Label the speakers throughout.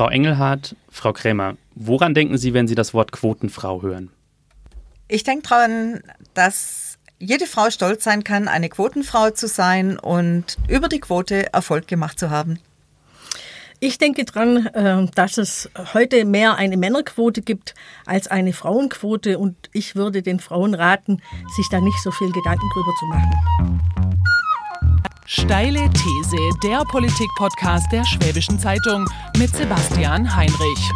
Speaker 1: Frau Engelhardt, Frau Krämer, woran denken Sie, wenn Sie das Wort Quotenfrau hören?
Speaker 2: Ich denke daran, dass jede Frau stolz sein kann, eine Quotenfrau zu sein und über die Quote Erfolg gemacht zu haben.
Speaker 3: Ich denke dran, äh, dass es heute mehr eine Männerquote gibt als eine Frauenquote und ich würde den Frauen raten, sich da nicht so viel Gedanken drüber zu machen.
Speaker 4: Steile These, der Politik-Podcast der Schwäbischen Zeitung mit Sebastian Heinrich.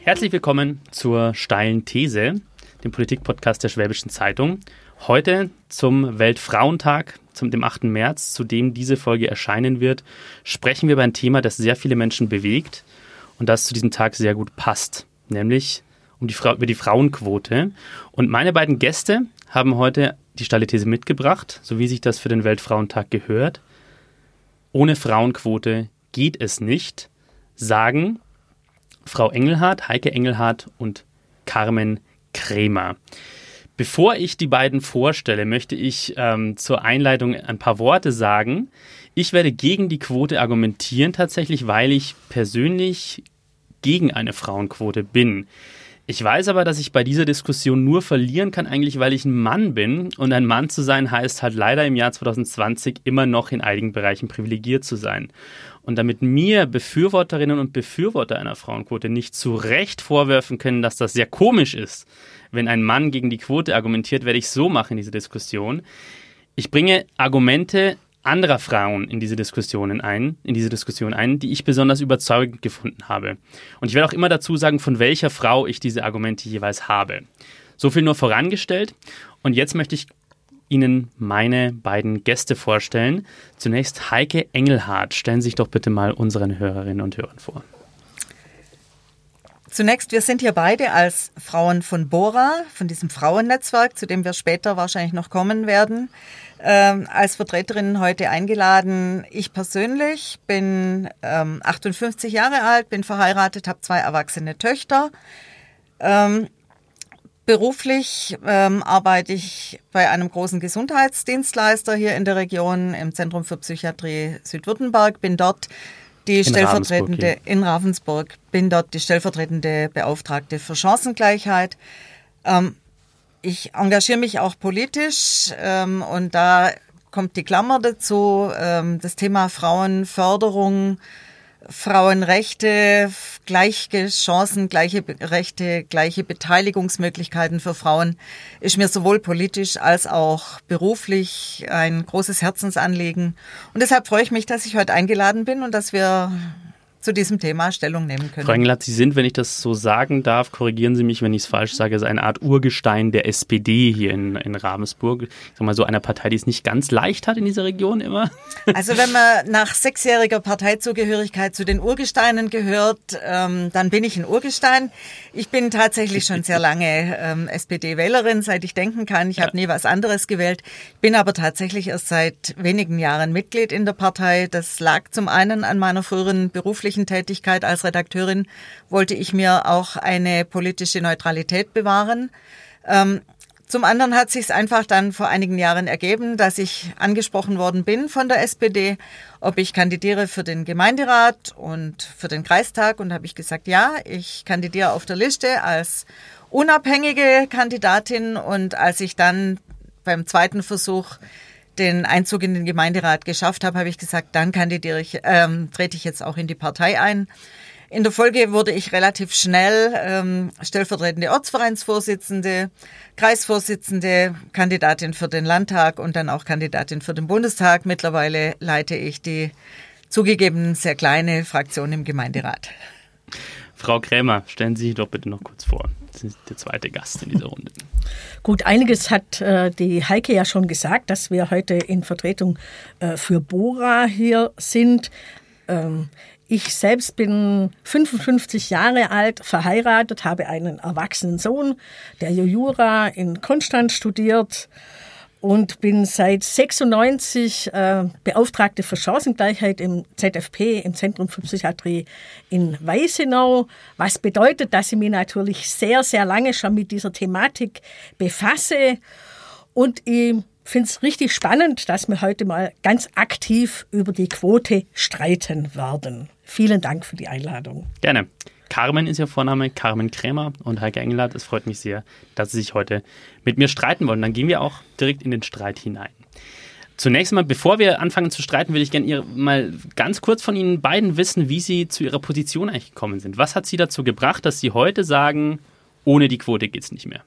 Speaker 1: Herzlich willkommen zur steilen These, dem Politik-Podcast der Schwäbischen Zeitung. Heute zum Weltfrauentag, zum dem 8. März, zu dem diese Folge erscheinen wird, sprechen wir über ein Thema, das sehr viele Menschen bewegt und das zu diesem Tag sehr gut passt nämlich um die über die Frauenquote. Und meine beiden Gäste haben heute die steile These mitgebracht, so wie sich das für den Weltfrauentag gehört. Ohne Frauenquote geht es nicht, sagen Frau Engelhardt, Heike Engelhardt und Carmen Krämer. Bevor ich die beiden vorstelle, möchte ich ähm, zur Einleitung ein paar Worte sagen. Ich werde gegen die Quote argumentieren tatsächlich, weil ich persönlich gegen eine Frauenquote bin. Ich weiß aber, dass ich bei dieser Diskussion nur verlieren kann, eigentlich weil ich ein Mann bin. Und ein Mann zu sein heißt halt leider im Jahr 2020 immer noch in einigen Bereichen privilegiert zu sein. Und damit mir Befürworterinnen und Befürworter einer Frauenquote nicht zu Recht vorwerfen können, dass das sehr komisch ist, wenn ein Mann gegen die Quote argumentiert, werde ich so machen in dieser Diskussion. Ich bringe Argumente anderer Frauen in diese Diskussionen ein, in diese Diskussion ein, die ich besonders überzeugend gefunden habe. Und ich werde auch immer dazu sagen, von welcher Frau ich diese Argumente jeweils habe. So viel nur vorangestellt. Und jetzt möchte ich Ihnen meine beiden Gäste vorstellen. Zunächst Heike Engelhardt. Stellen Sie sich doch bitte mal unseren Hörerinnen und Hörern vor.
Speaker 2: Zunächst, wir sind hier beide als Frauen von Bora, von diesem Frauennetzwerk, zu dem wir später wahrscheinlich noch kommen werden, ähm, als Vertreterin heute eingeladen. Ich persönlich bin ähm, 58 Jahre alt, bin verheiratet, habe zwei erwachsene Töchter. Ähm, beruflich ähm, arbeite ich bei einem großen Gesundheitsdienstleister hier in der Region im Zentrum für Psychiatrie Südwürttemberg, bin dort die in stellvertretende Ravensburg, in Ravensburg, bin dort die stellvertretende Beauftragte für Chancengleichheit. Ähm, ich engagiere mich auch politisch ähm, und da kommt die Klammer dazu, ähm, das Thema Frauenförderung, Frauenrechte, gleiche Chancen, gleiche Rechte, gleiche Beteiligungsmöglichkeiten für Frauen ist mir sowohl politisch als auch beruflich ein großes Herzensanliegen. Und deshalb freue ich mich, dass ich heute eingeladen bin und dass wir zu diesem Thema Stellung nehmen können.
Speaker 1: Frau Engelhardt, Sie sind, wenn ich das so sagen darf, korrigieren Sie mich, wenn ich es falsch sage, so eine Art Urgestein der SPD hier in, in Ravensburg. Ich sag mal so einer Partei, die es nicht ganz leicht hat in dieser Region immer.
Speaker 2: Also wenn man nach sechsjähriger Parteizugehörigkeit zu den Urgesteinen gehört, ähm, dann bin ich ein Urgestein. Ich bin tatsächlich schon sehr lange ähm, SPD-Wählerin, seit ich denken kann. Ich ja. habe nie was anderes gewählt, bin aber tatsächlich erst seit wenigen Jahren Mitglied in der Partei. Das lag zum einen an meiner früheren beruflichen beruflichen Tätigkeit als Redakteurin wollte ich mir auch eine politische Neutralität bewahren. Ähm, zum anderen hat sich es einfach dann vor einigen Jahren ergeben, dass ich angesprochen worden bin von der SPD, ob ich kandidiere für den Gemeinderat und für den Kreistag. Und habe ich gesagt, ja, ich kandidiere auf der Liste als unabhängige Kandidatin. Und als ich dann beim zweiten Versuch den Einzug in den Gemeinderat geschafft habe, habe ich gesagt, dann kandidiere ich, ähm, trete ich jetzt auch in die Partei ein. In der Folge wurde ich relativ schnell ähm, stellvertretende Ortsvereinsvorsitzende, Kreisvorsitzende, Kandidatin für den Landtag und dann auch Kandidatin für den Bundestag. Mittlerweile leite ich die zugegeben sehr kleine Fraktion im Gemeinderat.
Speaker 1: Frau Krämer, stellen Sie sich doch bitte noch kurz vor. Sind der zweite Gast in dieser Runde.
Speaker 3: Gut, einiges hat äh, die Heike ja schon gesagt, dass wir heute in Vertretung äh, für Bora hier sind. Ähm, ich selbst bin 55 Jahre alt, verheiratet, habe einen erwachsenen Sohn, der Jura in Konstanz studiert und bin seit 96 äh, Beauftragte für Chancengleichheit im ZFP, im Zentrum für Psychiatrie in Weißenau. Was bedeutet, dass ich mich natürlich sehr, sehr lange schon mit dieser Thematik befasse Und ich finde es richtig spannend, dass wir heute mal ganz aktiv über die Quote streiten werden. Vielen Dank für die Einladung.
Speaker 1: Gerne. Carmen ist Ihr Vorname, Carmen Krämer und Heike Engelhardt. Es freut mich sehr, dass Sie sich heute mit mir streiten wollen. Dann gehen wir auch direkt in den Streit hinein. Zunächst mal, bevor wir anfangen zu streiten, würde ich gerne mal ganz kurz von Ihnen beiden wissen, wie Sie zu Ihrer Position eigentlich gekommen sind. Was hat Sie dazu gebracht, dass Sie heute sagen, ohne die Quote geht es nicht mehr?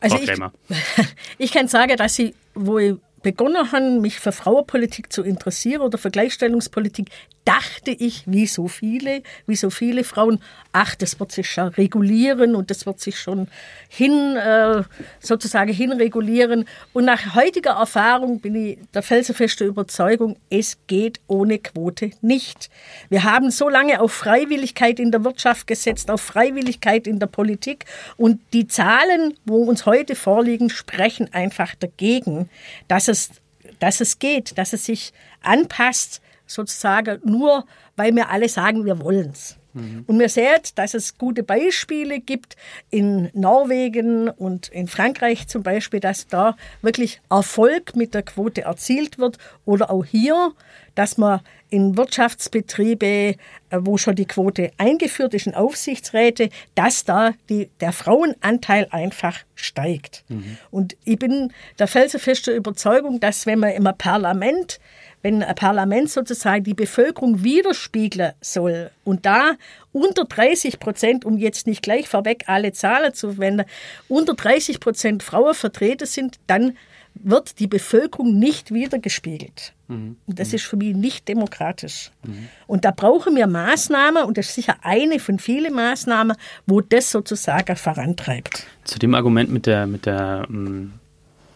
Speaker 3: Also ich, ich kann sagen, dass ich, wo ich begonnen habe, mich für Frauenpolitik zu interessieren oder für Gleichstellungspolitik, dachte ich, wie so viele, wie so viele Frauen, ach, das wird sich schon regulieren und das wird sich schon hin, äh, sozusagen hinregulieren. Und nach heutiger Erfahrung bin ich der felsenfesten Überzeugung, es geht ohne Quote nicht. Wir haben so lange auf Freiwilligkeit in der Wirtschaft gesetzt, auf Freiwilligkeit in der Politik und die Zahlen, wo uns heute vorliegen, sprechen einfach dagegen, dass es, dass es geht, dass es sich anpasst sozusagen nur, weil wir alle sagen, wir wollen es. Mhm. Und wir sehen, dass es gute Beispiele gibt in Norwegen und in Frankreich zum Beispiel, dass da wirklich Erfolg mit der Quote erzielt wird oder auch hier, dass man in Wirtschaftsbetriebe, äh, wo schon die Quote eingeführt ist, in Aufsichtsräte, dass da die, der Frauenanteil einfach steigt. Mhm. Und ich bin der felsenfesten Überzeugung, dass wenn man im Parlament wenn ein Parlament sozusagen die Bevölkerung widerspiegeln soll und da unter 30 Prozent, um jetzt nicht gleich vorweg alle Zahlen zu verwenden, unter 30 Prozent Frauen vertreten sind, dann wird die Bevölkerung nicht wiedergespiegelt. Mhm. Und das ist für mich nicht demokratisch. Mhm. Und da brauchen wir Maßnahmen, und das ist sicher eine von vielen Maßnahmen, wo das sozusagen vorantreibt.
Speaker 1: Zu dem Argument mit der, mit der ähm,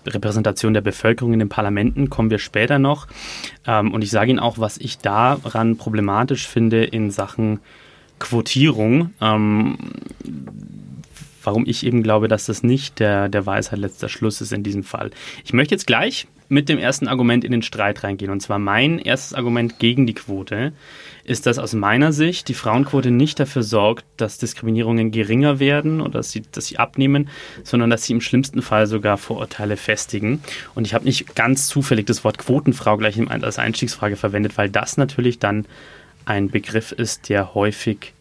Speaker 1: Repräsentation der Bevölkerung in den Parlamenten kommen wir später noch. Ähm, und ich sage Ihnen auch, was ich daran problematisch finde in Sachen Quotierung. Ähm, warum ich eben glaube, dass das nicht der, der Weisheit letzter Schluss ist in diesem Fall. Ich möchte jetzt gleich mit dem ersten Argument in den Streit reingehen. Und zwar mein erstes Argument gegen die Quote ist, dass aus meiner Sicht die Frauenquote nicht dafür sorgt, dass Diskriminierungen geringer werden oder dass sie, dass sie abnehmen, sondern dass sie im schlimmsten Fall sogar Vorurteile festigen. Und ich habe nicht ganz zufällig das Wort Quotenfrau gleich als Einstiegsfrage verwendet, weil das natürlich dann ein Begriff ist, der häufig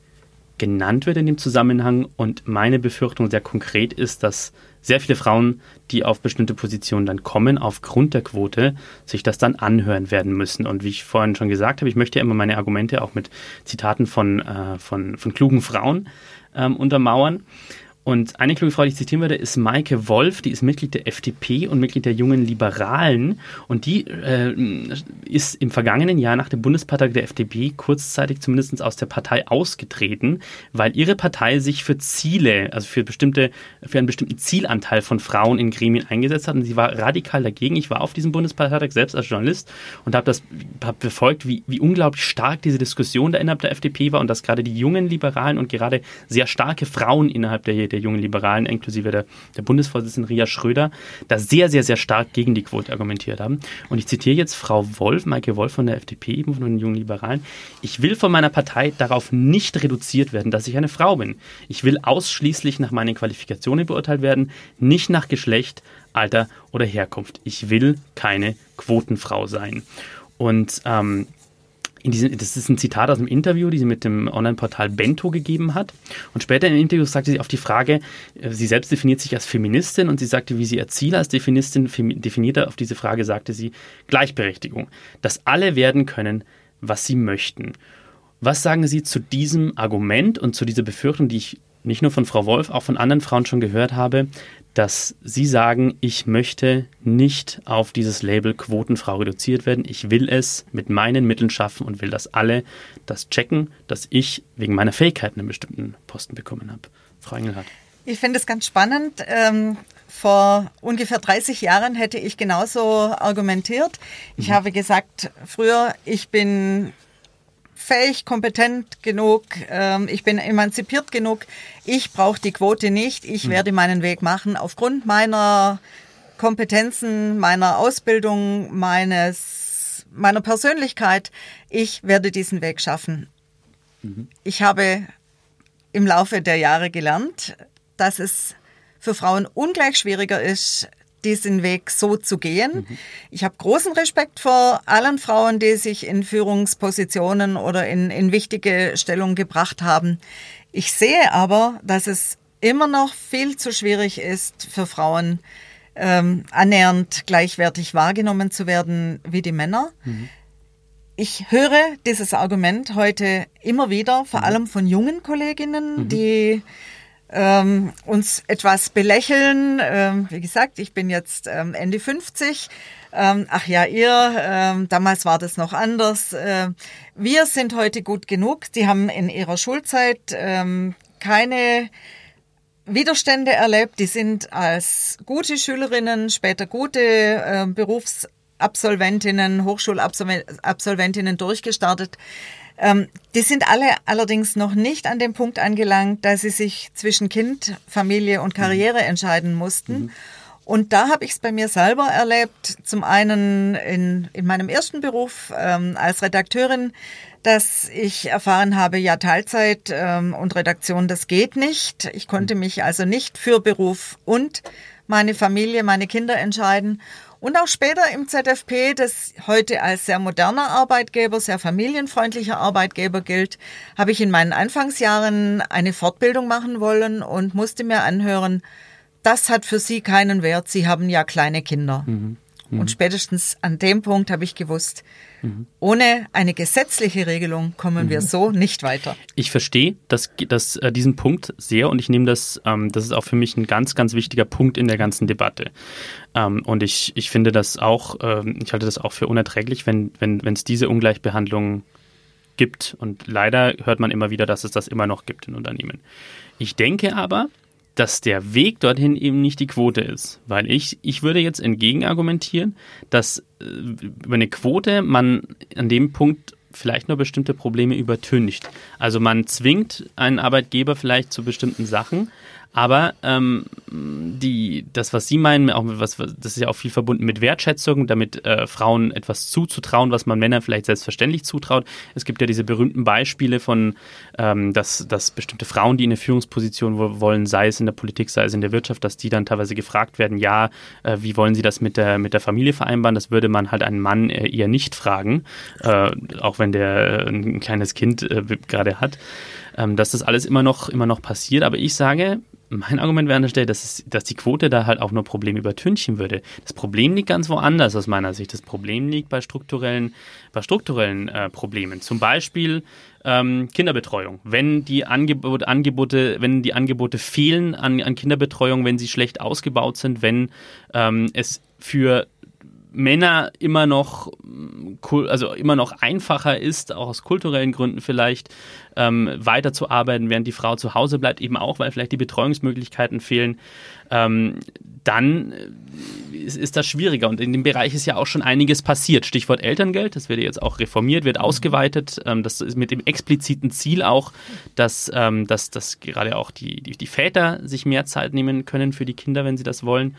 Speaker 1: genannt wird in dem Zusammenhang. Und meine Befürchtung sehr konkret ist, dass sehr viele Frauen, die auf bestimmte Positionen dann kommen, aufgrund der Quote, sich das dann anhören werden müssen. Und wie ich vorhin schon gesagt habe, ich möchte ja immer meine Argumente auch mit Zitaten von, äh, von, von klugen Frauen ähm, untermauern. Und eine kluge Frau, die ich zitieren würde, ist Maike Wolf, die ist Mitglied der FDP und Mitglied der Jungen Liberalen. Und die äh, ist im vergangenen Jahr nach dem Bundespartei der FDP kurzzeitig zumindest aus der Partei ausgetreten, weil ihre Partei sich für Ziele, also für bestimmte, für einen bestimmten Zielanteil von Frauen in Gremien eingesetzt hat. Und sie war radikal dagegen. Ich war auf diesem Bundesparteitag selbst als Journalist und habe das hab befolgt, wie, wie unglaublich stark diese Diskussion da innerhalb der FDP war und dass gerade die jungen Liberalen und gerade sehr starke Frauen innerhalb der der jungen Liberalen, inklusive der, der Bundesvorsitzenden Ria Schröder, da sehr, sehr, sehr stark gegen die Quote argumentiert haben. Und ich zitiere jetzt Frau Wolf, Maike Wolf von der FDP, eben von den jungen Liberalen. Ich will von meiner Partei darauf nicht reduziert werden, dass ich eine Frau bin. Ich will ausschließlich nach meinen Qualifikationen beurteilt werden, nicht nach Geschlecht, Alter oder Herkunft. Ich will keine Quotenfrau sein. Und ähm, in diesem, das ist ein Zitat aus einem Interview, die sie mit dem Online-Portal Bento gegeben hat. Und später im Interview sagte sie auf die Frage, äh, sie selbst definiert sich als Feministin und sie sagte, wie sie ihr Ziel als Feministin definierte auf diese Frage, sagte sie Gleichberechtigung. Dass alle werden können, was sie möchten. Was sagen Sie zu diesem Argument und zu dieser Befürchtung, die ich nicht nur von Frau Wolf, auch von anderen Frauen schon gehört habe, dass Sie sagen, ich möchte nicht auf dieses Label Quotenfrau reduziert werden. Ich will es mit meinen Mitteln schaffen und will, dass alle das checken, dass ich wegen meiner Fähigkeiten einen bestimmten Posten bekommen habe. Frau Engelhardt.
Speaker 2: Ich finde es ganz spannend. Ähm, vor ungefähr 30 Jahren hätte ich genauso argumentiert. Ich mhm. habe gesagt, früher, ich bin fähig, kompetent genug, ähm, ich bin emanzipiert genug, ich brauche die Quote nicht, ich hm. werde meinen Weg machen aufgrund meiner Kompetenzen, meiner Ausbildung, meines, meiner Persönlichkeit. Ich werde diesen Weg schaffen. Mhm. Ich habe im Laufe der Jahre gelernt, dass es für Frauen ungleich schwieriger ist, diesen Weg so zu gehen. Mhm. Ich habe großen Respekt vor allen Frauen, die sich in Führungspositionen oder in, in wichtige Stellungen gebracht haben. Ich sehe aber, dass es immer noch viel zu schwierig ist für Frauen, ähm, annähernd gleichwertig wahrgenommen zu werden wie die Männer. Mhm. Ich höre dieses Argument heute immer wieder, vor mhm. allem von jungen Kolleginnen, mhm. die ähm, uns etwas belächeln. Ähm, wie gesagt, ich bin jetzt ähm, Ende 50. Ähm, ach ja, ihr, ähm, damals war das noch anders. Äh, wir sind heute gut genug. Die haben in ihrer Schulzeit ähm, keine Widerstände erlebt. Die sind als gute Schülerinnen, später gute äh, Berufsabsolventinnen, Hochschulabsolventinnen durchgestartet. Ähm, die sind alle allerdings noch nicht an dem Punkt angelangt, dass sie sich zwischen Kind, Familie und Karriere mhm. entscheiden mussten. Mhm. Und da habe ich es bei mir selber erlebt. Zum einen in, in meinem ersten Beruf ähm, als Redakteurin, dass ich erfahren habe, ja, Teilzeit ähm, und Redaktion, das geht nicht. Ich konnte mich also nicht für Beruf und meine Familie, meine Kinder entscheiden. Und auch später im ZFP, das heute als sehr moderner Arbeitgeber, sehr familienfreundlicher Arbeitgeber gilt, habe ich in meinen Anfangsjahren eine Fortbildung machen wollen und musste mir anhören, das hat für Sie keinen Wert, Sie haben ja kleine Kinder. Mhm. Mhm. Und spätestens an dem Punkt habe ich gewusst, mhm. ohne eine gesetzliche Regelung kommen wir mhm. so nicht weiter.
Speaker 1: Ich verstehe das, das, äh, diesen Punkt sehr und ich nehme das, ähm, das ist auch für mich ein ganz, ganz wichtiger Punkt in der ganzen Debatte. Ähm, und ich, ich finde das auch, ähm, ich halte das auch für unerträglich, wenn es wenn, diese Ungleichbehandlung gibt. Und leider hört man immer wieder, dass es das immer noch gibt in Unternehmen. Ich denke aber, dass der Weg dorthin eben nicht die Quote ist. Weil ich, ich würde jetzt entgegen argumentieren, dass äh, über eine Quote man an dem Punkt vielleicht nur bestimmte Probleme übertüncht. Also man zwingt einen Arbeitgeber vielleicht zu bestimmten Sachen, aber ähm, die, das, was Sie meinen, auch was, das ist ja auch viel verbunden mit Wertschätzung, damit äh, Frauen etwas zuzutrauen, was man Männern vielleicht selbstverständlich zutraut. Es gibt ja diese berühmten Beispiele von, ähm, dass, dass bestimmte Frauen, die in eine Führungsposition wollen, sei es in der Politik, sei es in der Wirtschaft, dass die dann teilweise gefragt werden, ja, äh, wie wollen Sie das mit der, mit der Familie vereinbaren? Das würde man halt einen Mann äh, eher nicht fragen, äh, auch wenn der äh, ein kleines Kind äh, gerade hat ähm, dass das alles immer noch, immer noch passiert. Aber ich sage, mein Argument wäre an der Stelle, dass, es, dass die Quote da halt auch nur Probleme übertünchen würde. Das Problem liegt ganz woanders aus meiner Sicht. Das Problem liegt bei strukturellen, bei strukturellen äh, Problemen. Zum Beispiel ähm, Kinderbetreuung. Wenn die Angebot, Angebote, wenn die Angebote fehlen an, an Kinderbetreuung, wenn sie schlecht ausgebaut sind, wenn ähm, es für Männer immer noch, also immer noch einfacher ist, auch aus kulturellen Gründen vielleicht, ähm, weiterzuarbeiten, während die Frau zu Hause bleibt, eben auch, weil vielleicht die Betreuungsmöglichkeiten fehlen, ähm, dann ist, ist, das schwieriger. Und in dem Bereich ist ja auch schon einiges passiert. Stichwort Elterngeld, das wird jetzt auch reformiert, wird ausgeweitet. Ähm, das ist mit dem expliziten Ziel auch, dass, ähm, dass, dass gerade auch die, die, die Väter sich mehr Zeit nehmen können für die Kinder, wenn sie das wollen.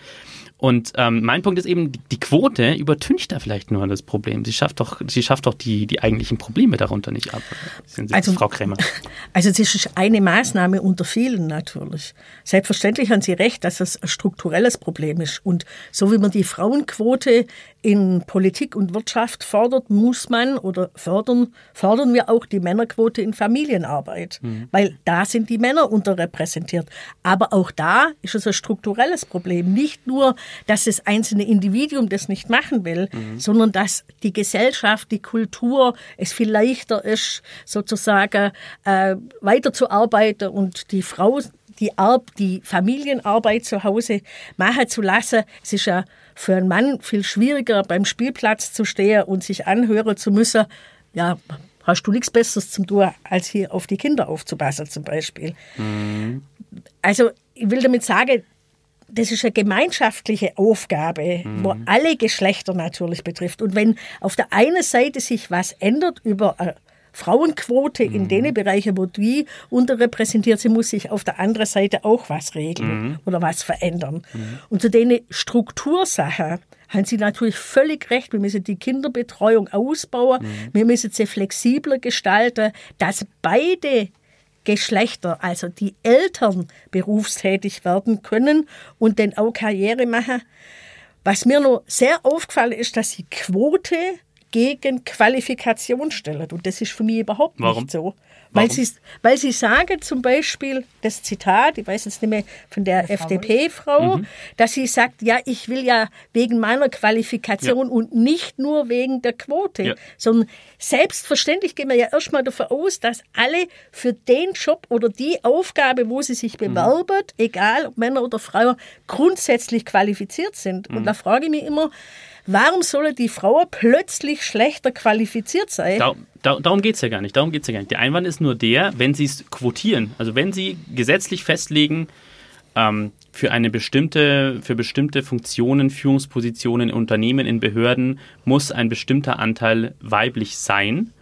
Speaker 1: Und ähm, mein Punkt ist eben, die Quote übertüncht da vielleicht nur das Problem. Sie schafft doch, sie schafft doch die, die eigentlichen Probleme darunter nicht ab.
Speaker 3: Also, Frau Krämer? Also das ist eine Maßnahme unter vielen natürlich. Selbstverständlich haben Sie recht, dass das ein strukturelles Problem ist. Und so wie man die Frauenquote in Politik und Wirtschaft fordert, muss man oder fördern, fordern wir auch die Männerquote in Familienarbeit. Mhm. Weil da sind die Männer unterrepräsentiert. Aber auch da ist es ein strukturelles Problem. Nicht nur, dass das einzelne Individuum das nicht machen will, mhm. sondern dass die Gesellschaft, die Kultur es viel leichter ist, sozusagen äh, weiterzuarbeiten und die Frau die, Ar die Familienarbeit zu Hause machen zu lassen. Es ist ja für einen Mann viel schwieriger, beim Spielplatz zu stehen und sich anhören zu müssen, ja, hast du nichts Besseres zum tun, als hier auf die Kinder aufzupassen zum Beispiel. Mhm. Also ich will damit sagen, das ist eine gemeinschaftliche Aufgabe, mhm. wo alle Geschlechter natürlich betrifft. Und wenn auf der einen Seite sich was ändert über eine Frauenquote in mhm. den Bereichen, wo die unterrepräsentiert sind, muss sich auf der anderen Seite auch was regeln mhm. oder was verändern. Mhm. Und zu den Struktursachen haben Sie natürlich völlig recht. Wir müssen die Kinderbetreuung ausbauen. Mhm. Wir müssen sie flexibler gestalten, dass beide Geschlechter, also die Eltern berufstätig werden können und dann auch Karriere machen. Was mir noch sehr aufgefallen ist, dass die Quote gegen Qualifikation stellen. Und das ist für mich überhaupt
Speaker 1: Warum?
Speaker 3: nicht so. Weil
Speaker 1: Warum?
Speaker 3: sie, weil sie sagen zum Beispiel das Zitat, ich weiß jetzt nicht mehr von der FDP-Frau,
Speaker 1: Mhm.
Speaker 3: dass sie sagt, ja, ich will ja wegen meiner Qualifikation und nicht nur wegen der Quote,
Speaker 1: Ja.
Speaker 3: sondern selbstverständlich gehen wir ja erstmal davon aus, dass alle für den Job oder die Aufgabe, wo sie sich
Speaker 1: Mhm.
Speaker 3: bewerben, egal ob Männer oder Frauen, grundsätzlich qualifiziert sind.
Speaker 1: Mhm.
Speaker 3: Und da frage ich mich immer, warum sollen die Frauen plötzlich schlechter qualifiziert sein?
Speaker 1: Da, da, darum geht es ja gar nicht. Darum geht's ja gar nicht. Der Einwand ist nur der, wenn Sie es quotieren, also wenn Sie gesetzlich festlegen, ähm, für eine bestimmte, für bestimmte Funktionen, Führungspositionen in Unternehmen, in Behörden muss ein bestimmter Anteil weiblich sein,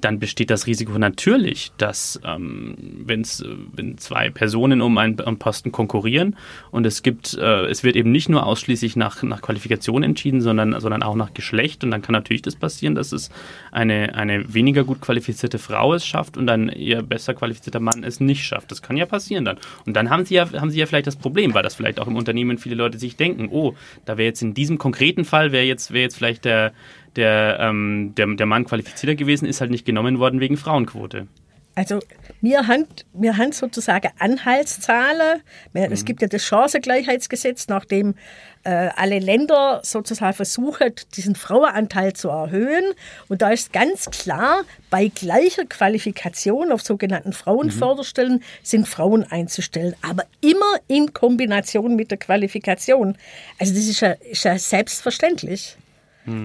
Speaker 1: dann besteht das Risiko natürlich, dass ähm, äh, wenn zwei Personen um einen, einen Posten konkurrieren und es gibt, äh, es wird eben nicht nur ausschließlich nach, nach Qualifikation entschieden, sondern, sondern auch nach Geschlecht und dann kann natürlich das passieren, dass es eine, eine weniger gut qualifizierte Frau es schafft und ein eher besser qualifizierter Mann es nicht schafft. Das kann ja passieren dann. Und dann haben sie ja, haben sie ja vielleicht das Problem, weil das vielleicht auch im Unternehmen viele Leute sich denken, oh, da wäre jetzt in diesem konkreten Fall, wäre jetzt, wäre jetzt vielleicht der, der, ähm, der, der Mann qualifizierter gewesen, ist halt nicht genommen worden wegen Frauenquote.
Speaker 3: Also wir haben, wir haben sozusagen Anhaltszahlen. Es gibt ja das Chancengleichheitsgesetz, nach dem äh, alle Länder sozusagen versuchen, diesen Frauenanteil zu erhöhen. Und da ist ganz klar, bei gleicher Qualifikation auf sogenannten Frauenförderstellen sind Frauen einzustellen, aber immer in Kombination mit der Qualifikation. Also das ist ja, ist ja selbstverständlich.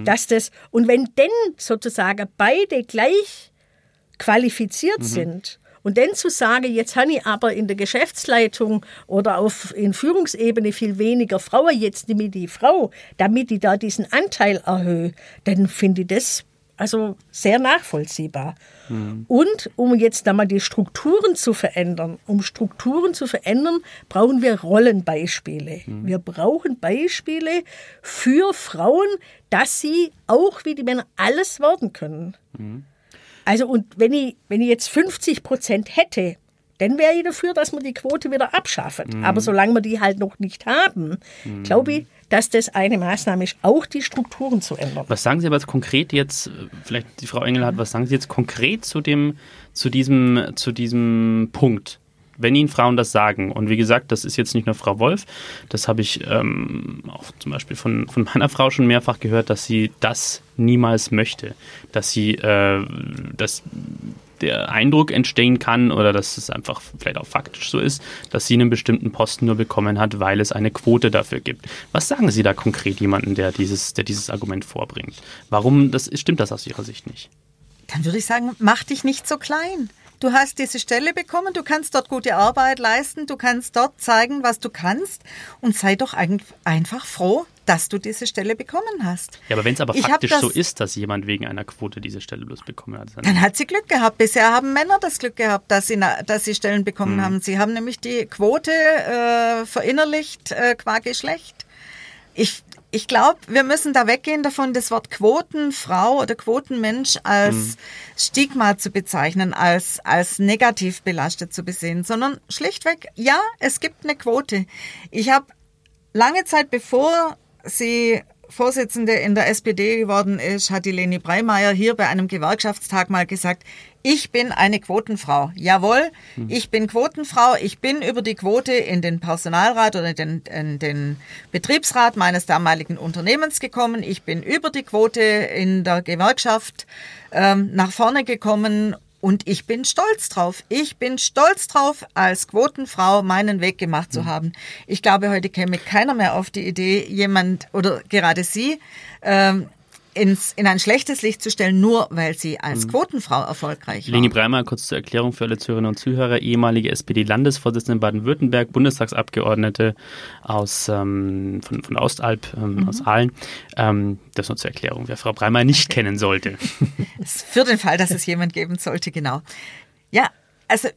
Speaker 3: Dass das, und wenn denn sozusagen beide gleich qualifiziert sind. Und dann zu sagen, jetzt habe ich aber in der Geschäftsleitung oder auf, in Führungsebene viel weniger Frauen, jetzt nehme ich die Frau, damit ich da diesen Anteil erhöhe, dann finde ich das also sehr nachvollziehbar. Und um jetzt einmal die Strukturen zu verändern, um Strukturen zu verändern, brauchen wir Rollenbeispiele. Wir brauchen Beispiele für Frauen, dass sie auch wie die Männer alles werden können. Also und wenn ich, wenn ich jetzt 50 Prozent hätte, dann wäre ich dafür, dass man die Quote wieder abschaffen. Aber solange wir die halt noch nicht haben, glaube ich, dass das eine Maßnahme ist, auch die Strukturen zu ändern.
Speaker 1: Was sagen Sie aber konkret jetzt, äh, vielleicht die Frau Engelhardt, was sagen Sie jetzt konkret zu dem, zu diesem, zu diesem Punkt? Wenn Ihnen Frauen das sagen, und wie gesagt, das ist jetzt nicht nur Frau Wolf, das habe ich ähm, auch zum Beispiel von, von meiner Frau schon mehrfach gehört, dass sie das niemals möchte. Dass sie, äh, dass der Eindruck entstehen kann oder dass es einfach vielleicht auch faktisch so ist, dass sie einen bestimmten Posten nur bekommen hat, weil es eine Quote dafür gibt. Was sagen Sie da konkret jemanden, der dieses, der dieses Argument vorbringt? Warum das, stimmt das aus Ihrer Sicht nicht?
Speaker 2: Dann würde ich sagen, mach dich nicht so klein. Du hast diese Stelle bekommen, du kannst dort gute Arbeit leisten, du kannst dort zeigen, was du kannst und sei doch ein- einfach froh, dass du diese Stelle bekommen hast.
Speaker 1: Ja, aber wenn es aber
Speaker 2: Ich
Speaker 1: faktisch
Speaker 2: das-
Speaker 1: so ist, dass jemand wegen einer Quote diese Stelle bloß bekommen hat, dann
Speaker 2: Dann hat sie Glück gehabt. Bisher haben Männer das Glück gehabt, dass sie, dass sie Stellen bekommen
Speaker 1: Mhm.
Speaker 2: haben. Sie haben nämlich die Quote äh, verinnerlicht äh, qua Geschlecht. Ich, ich glaube, wir müssen da weggehen davon, das Wort Quotenfrau oder Quotenmensch als
Speaker 1: Mhm.
Speaker 2: Stigma zu bezeichnen, als, als negativ belastet zu besehen, sondern schlichtweg, ja, es gibt eine Quote. Ich habe lange Zeit bevor sie Vorsitzende in der SPD geworden ist, hat die Leni Breimeyer hier bei einem Gewerkschaftstag mal gesagt, ich bin eine Quotenfrau. Jawohl, ich bin Quotenfrau. Ich bin über die Quote in den Personalrat oder in den, in den Betriebsrat meines damaligen Unternehmens gekommen. Ich bin über die Quote in der Gewerkschaft ähm, nach vorne gekommen und ich bin stolz drauf. Ich bin stolz drauf, als Quotenfrau meinen Weg gemacht zu haben. Ich glaube, heute käme keiner mehr auf die Idee, jemand oder gerade Sie ähm, ins, in ein schlechtes Licht zu stellen, nur weil sie als Quotenfrau erfolgreich war.
Speaker 1: Leni Breimer, kurz zur Erklärung für alle Zuhörerinnen und Zuhörer, ehemalige SPD-Landesvorsitzende in Baden-Württemberg, Bundestagsabgeordnete aus, ähm, von, von der Ostalb, ähm, aus Aalen. Ähm, das nur zur Erklärung, wer Frau Breimer nicht kennen sollte.
Speaker 2: Für den Fall, dass es jemand geben sollte, genau. Ja, also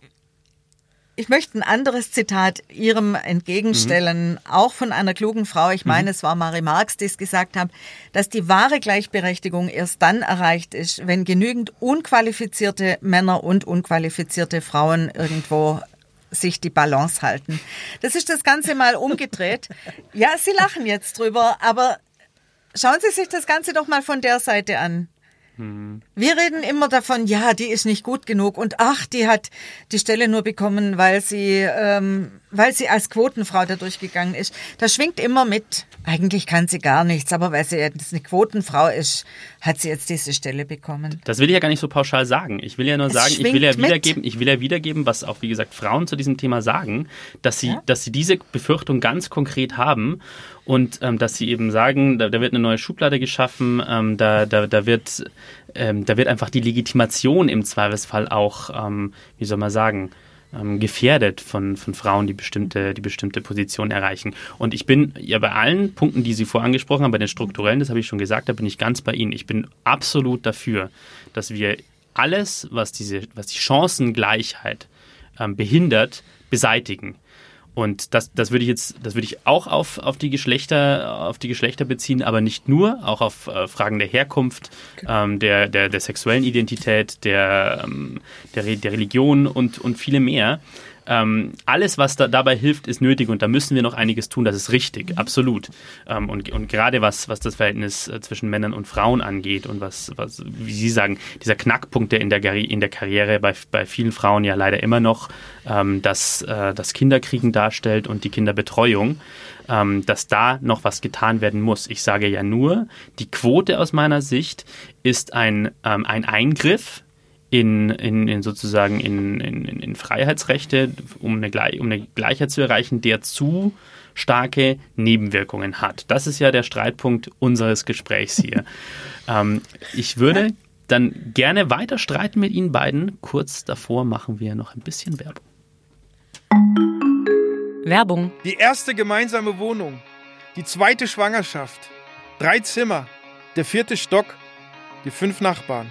Speaker 2: ich möchte ein anderes Zitat Ihrem entgegenstellen, mhm. auch von einer klugen Frau. Ich meine, mhm. es war Marie Marx, die es gesagt hat, dass die wahre Gleichberechtigung erst dann erreicht ist, wenn genügend unqualifizierte Männer und unqualifizierte Frauen irgendwo sich die Balance halten. Das ist das Ganze mal umgedreht. Ja, Sie lachen jetzt drüber, aber schauen Sie sich das Ganze doch mal von der Seite an. Wir reden immer davon, ja, die ist nicht gut genug und ach, die hat die Stelle nur bekommen, weil sie, ähm, weil sie als Quotenfrau da durchgegangen ist. Da schwingt immer mit, eigentlich kann sie gar nichts, aber weil sie jetzt eine Quotenfrau ist, hat sie jetzt diese Stelle bekommen.
Speaker 1: Das will ich ja gar nicht so pauschal sagen. Ich will ja nur es sagen, ich will ja wiedergeben, ich will ja wiedergeben, was auch wie gesagt Frauen zu diesem Thema sagen, dass sie, ja? dass sie diese Befürchtung ganz konkret haben und ähm, dass sie eben sagen, da, da, wird eine neue Schublade geschaffen, ähm, da, da, da, wird, ähm, da wird einfach die Legitimation im Zweifelsfall auch, ähm, wie soll man sagen, ähm, gefährdet von, von Frauen, die bestimmte, die bestimmte Positionen erreichen. Und ich bin ja bei allen Punkten, die Sie vorangesprochen haben, bei den strukturellen, das habe ich schon gesagt, da bin ich ganz bei Ihnen. Ich bin absolut dafür, dass wir alles, was, diese, was die Chancengleichheit ähm, behindert, beseitigen. Und das, das würde ich jetzt, das würde ich auch auf, auf die Geschlechter, auf die Geschlechter beziehen, aber nicht nur, auch auf äh, Fragen der Herkunft, ähm, der, der, der sexuellen Identität, der, ähm, der, der Religion und, und viele mehr. Ähm, alles, was da, dabei hilft, ist nötig und da müssen wir noch einiges tun. Das ist richtig, mhm. absolut. Ähm, und, und gerade was, was das Verhältnis äh, zwischen Männern und Frauen angeht und was, was, wie Sie sagen, dieser Knackpunkt, der in der, in der Karriere bei, bei vielen Frauen ja leider immer noch ähm, das, äh, das Kinderkriegen darstellt und die Kinderbetreuung, ähm, dass da noch was getan werden muss. Ich sage ja nur, die Quote aus meiner Sicht ist ein, ähm, ein Eingriff in, in, in sozusagen in, in, in Freiheitsrechte, um eine, um eine Gleichheit zu erreichen, der zu starke Nebenwirkungen hat. Das ist ja der Streitpunkt unseres Gesprächs hier. ähm, ich würde dann gerne weiter streiten mit Ihnen beiden. Kurz davor machen wir noch ein bisschen Werbung.
Speaker 5: Werbung.
Speaker 6: Die erste gemeinsame Wohnung, die zweite Schwangerschaft, drei Zimmer, der vierte Stock, die fünf Nachbarn.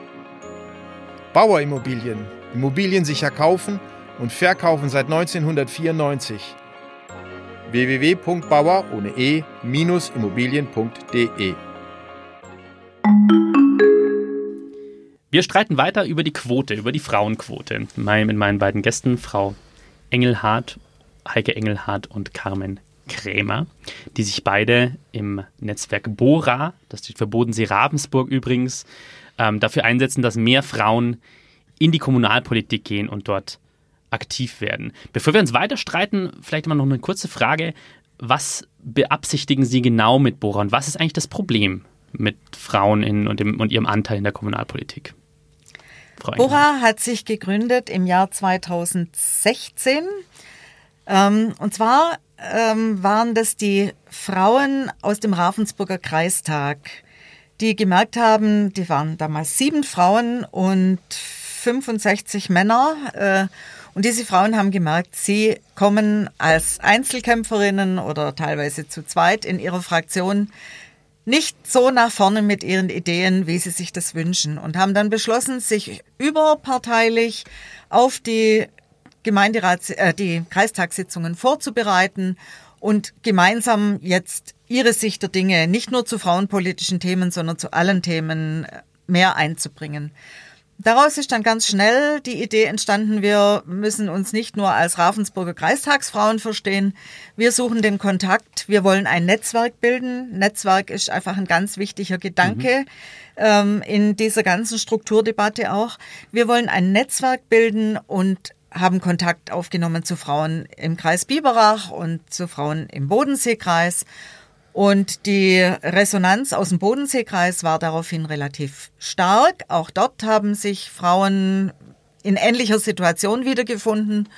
Speaker 6: Bauer Immobilien. Immobilien sicher kaufen und verkaufen seit 1994. www.bauer ohne e-immobilien.de
Speaker 1: Wir streiten weiter über die Quote, über die Frauenquote. Mit meinen beiden Gästen, Frau Engelhardt, Heike Engelhardt und Carmen Krämer, die sich beide im Netzwerk BORA, das steht für Bodensee Ravensburg übrigens, ähm, dafür einsetzen, dass mehr Frauen in die Kommunalpolitik gehen und dort aktiv werden. Bevor wir uns weiter streiten, vielleicht mal noch eine kurze Frage. Was beabsichtigen Sie genau mit Bora und was ist eigentlich das Problem mit Frauen in, und, dem, und ihrem Anteil in der Kommunalpolitik?
Speaker 2: Bora hat sich gegründet im Jahr 2016. Ähm, und zwar ähm, waren das die Frauen aus dem Ravensburger Kreistag, die gemerkt haben, die waren damals sieben Frauen und 65 Männer. Äh, und diese Frauen haben gemerkt, sie kommen als Einzelkämpferinnen oder teilweise zu zweit in ihrer Fraktion nicht so nach vorne mit ihren Ideen, wie sie sich das wünschen und haben dann beschlossen, sich überparteilich auf die Gemeinderats, äh, die Kreistagssitzungen vorzubereiten und gemeinsam jetzt ihre Sicht der Dinge nicht nur zu frauenpolitischen Themen, sondern zu allen Themen äh, mehr einzubringen. Daraus ist dann ganz schnell die Idee entstanden, wir müssen uns nicht nur als Ravensburger Kreistagsfrauen verstehen, wir suchen den Kontakt, wir wollen ein Netzwerk bilden. Netzwerk ist einfach ein ganz wichtiger Gedanke mhm. ähm, in dieser ganzen Strukturdebatte auch. Wir wollen ein Netzwerk bilden und haben Kontakt aufgenommen zu Frauen im Kreis Biberach und zu Frauen im Bodenseekreis. Und die Resonanz aus dem Bodenseekreis war daraufhin relativ stark. Auch dort haben sich Frauen in ähnlicher Situation wiedergefunden.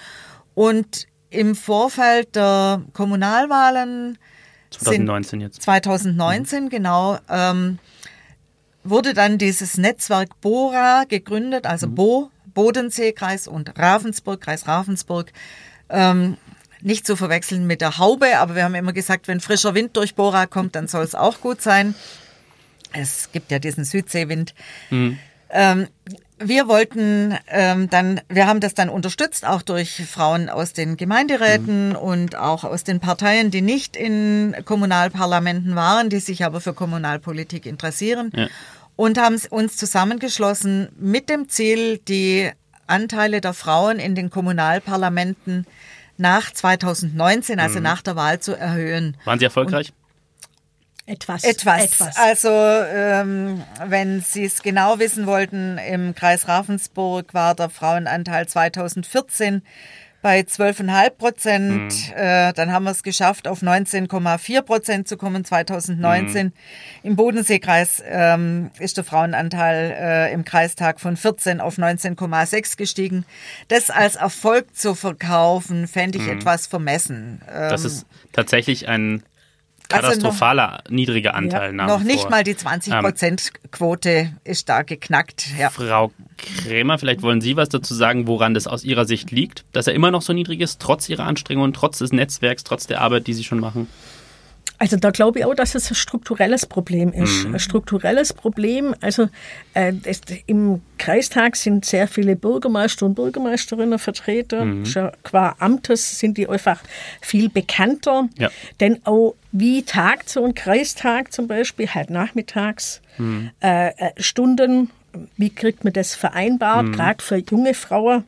Speaker 2: Und im Vorfeld der Kommunalwahlen
Speaker 1: 2019 jetzt.
Speaker 2: 2019, mhm. genau, ähm, wurde dann dieses Netzwerk BORA gegründet, also mhm. Bo, Bodenseekreis und Ravensburg, Kreis Ravensburg. Ähm, nicht zu verwechseln mit der Haube, aber wir haben immer gesagt, wenn frischer Wind durch Bora kommt, dann soll es auch gut sein. Es gibt ja diesen Südseewind. Mhm. Ähm, wir wollten ähm, dann, wir haben das dann unterstützt, auch durch Frauen aus den Gemeinderäten mhm. und auch aus den Parteien, die nicht in Kommunalparlamenten waren, die sich aber für Kommunalpolitik interessieren. Ja. Und haben uns zusammengeschlossen mit dem Ziel, die Anteile der Frauen in den Kommunalparlamenten nach 2019, also mhm. nach der Wahl, zu erhöhen.
Speaker 1: Waren Sie erfolgreich? Und
Speaker 2: etwas. Etwas. Etwas. Also ähm, wenn Sie es genau wissen wollten, im Kreis Ravensburg war der Frauenanteil 2014 bei 12,5 Prozent. Mhm. Äh, dann haben wir es geschafft, auf 19,4 Prozent zu kommen 2019. Mhm. Im Bodenseekreis ähm, ist der Frauenanteil äh, im Kreistag von 14 auf 19,6 gestiegen. Das als Erfolg zu verkaufen, fände ich mhm. etwas vermessen.
Speaker 1: Ähm, das ist tatsächlich ein katastrophaler also noch, niedriger Anteil.
Speaker 2: Ja, noch nicht vor. mal die 20-Prozent-Quote ähm, ist da geknackt.
Speaker 1: Ja. Frau Krämer, vielleicht wollen Sie was dazu sagen, woran das aus Ihrer Sicht liegt, dass er immer noch so niedrig ist, trotz Ihrer Anstrengungen, trotz des Netzwerks, trotz der Arbeit, die Sie schon machen?
Speaker 3: Also da glaube ich auch, dass es ein strukturelles Problem ist. Mhm. Ein strukturelles Problem. Also äh, das, im Kreistag sind sehr viele Bürgermeister und Bürgermeisterinnen vertreten. Mhm. Qua Amtes sind die einfach viel bekannter. Ja. Denn auch wie tagt so ein Kreistag zum Beispiel, halt nachmittags mhm. äh, äh Stunden, wie kriegt man das vereinbart, mhm. gerade für junge Frauen.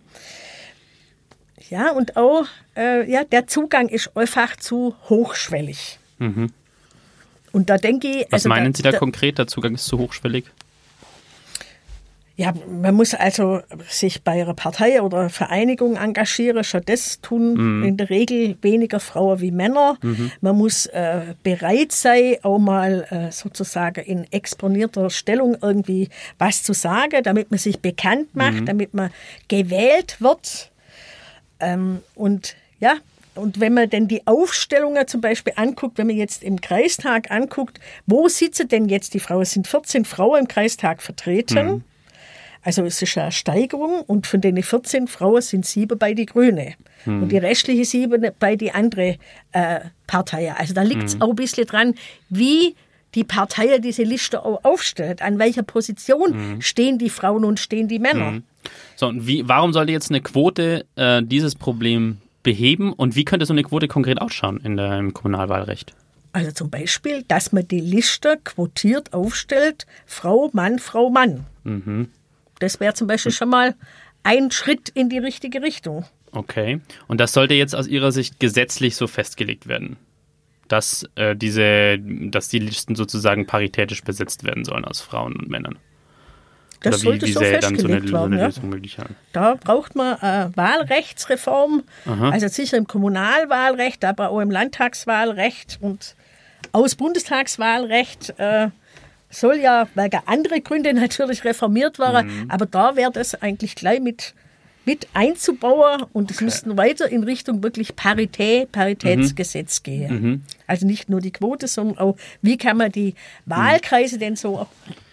Speaker 3: Ja, und auch äh, ja, der Zugang ist einfach zu hochschwellig. Mhm. Und da denke ich.
Speaker 1: Was also meinen da, Sie da, da konkret? Der Zugang ist zu hochschwellig?
Speaker 3: Ja, man muss also sich bei einer Partei oder Vereinigung engagieren, schon das tun mhm. in der Regel weniger Frauen wie Männer. Mhm. Man muss äh, bereit sein, auch mal äh, sozusagen in exponierter Stellung irgendwie was zu sagen, damit man sich bekannt macht, mhm. damit man gewählt wird. Ähm, und ja, und wenn man denn die Aufstellungen zum Beispiel anguckt, wenn man jetzt im Kreistag anguckt, wo sitzen denn jetzt die Frauen? Es sind 14 Frauen im Kreistag vertreten. Mhm. Also es ist eine Steigerung und von den 14 Frauen sind sieben bei die Grüne mhm. und die restlichen sieben bei die andere äh, Partei. Also da liegt es mhm. auch ein bisschen dran, wie die Partei diese Liste aufstellt. An welcher Position mhm. stehen die Frauen und stehen die Männer. Mhm.
Speaker 1: So, und wie, warum sollte jetzt eine Quote äh, dieses Problem beheben und wie könnte so eine Quote konkret ausschauen in der, im Kommunalwahlrecht?
Speaker 3: Also zum Beispiel, dass man die Liste quotiert aufstellt, Frau, Mann, Frau, Mann. Mhm. Das wäre zum Beispiel schon mal ein Schritt in die richtige Richtung.
Speaker 1: Okay. Und das sollte jetzt aus Ihrer Sicht gesetzlich so festgelegt werden? Dass, äh, diese, dass die Listen sozusagen paritätisch besetzt werden sollen aus Frauen und Männern?
Speaker 3: Das Oder sollte wie, so festgelegt so eine, werden. So eine ja. Da braucht man eine Wahlrechtsreform, Aha. also sicher im Kommunalwahlrecht, aber auch im Landtagswahlrecht und aus Bundestagswahlrecht. Äh, soll ja wegen andere Gründe natürlich reformiert werden, mhm. aber da wäre das eigentlich gleich mit, mit einzubauen und es okay. müssten weiter in Richtung wirklich Parität, Paritätsgesetz mhm. gehen. Mhm. Also nicht nur die Quote, sondern auch, wie kann man die Wahlkreise denn so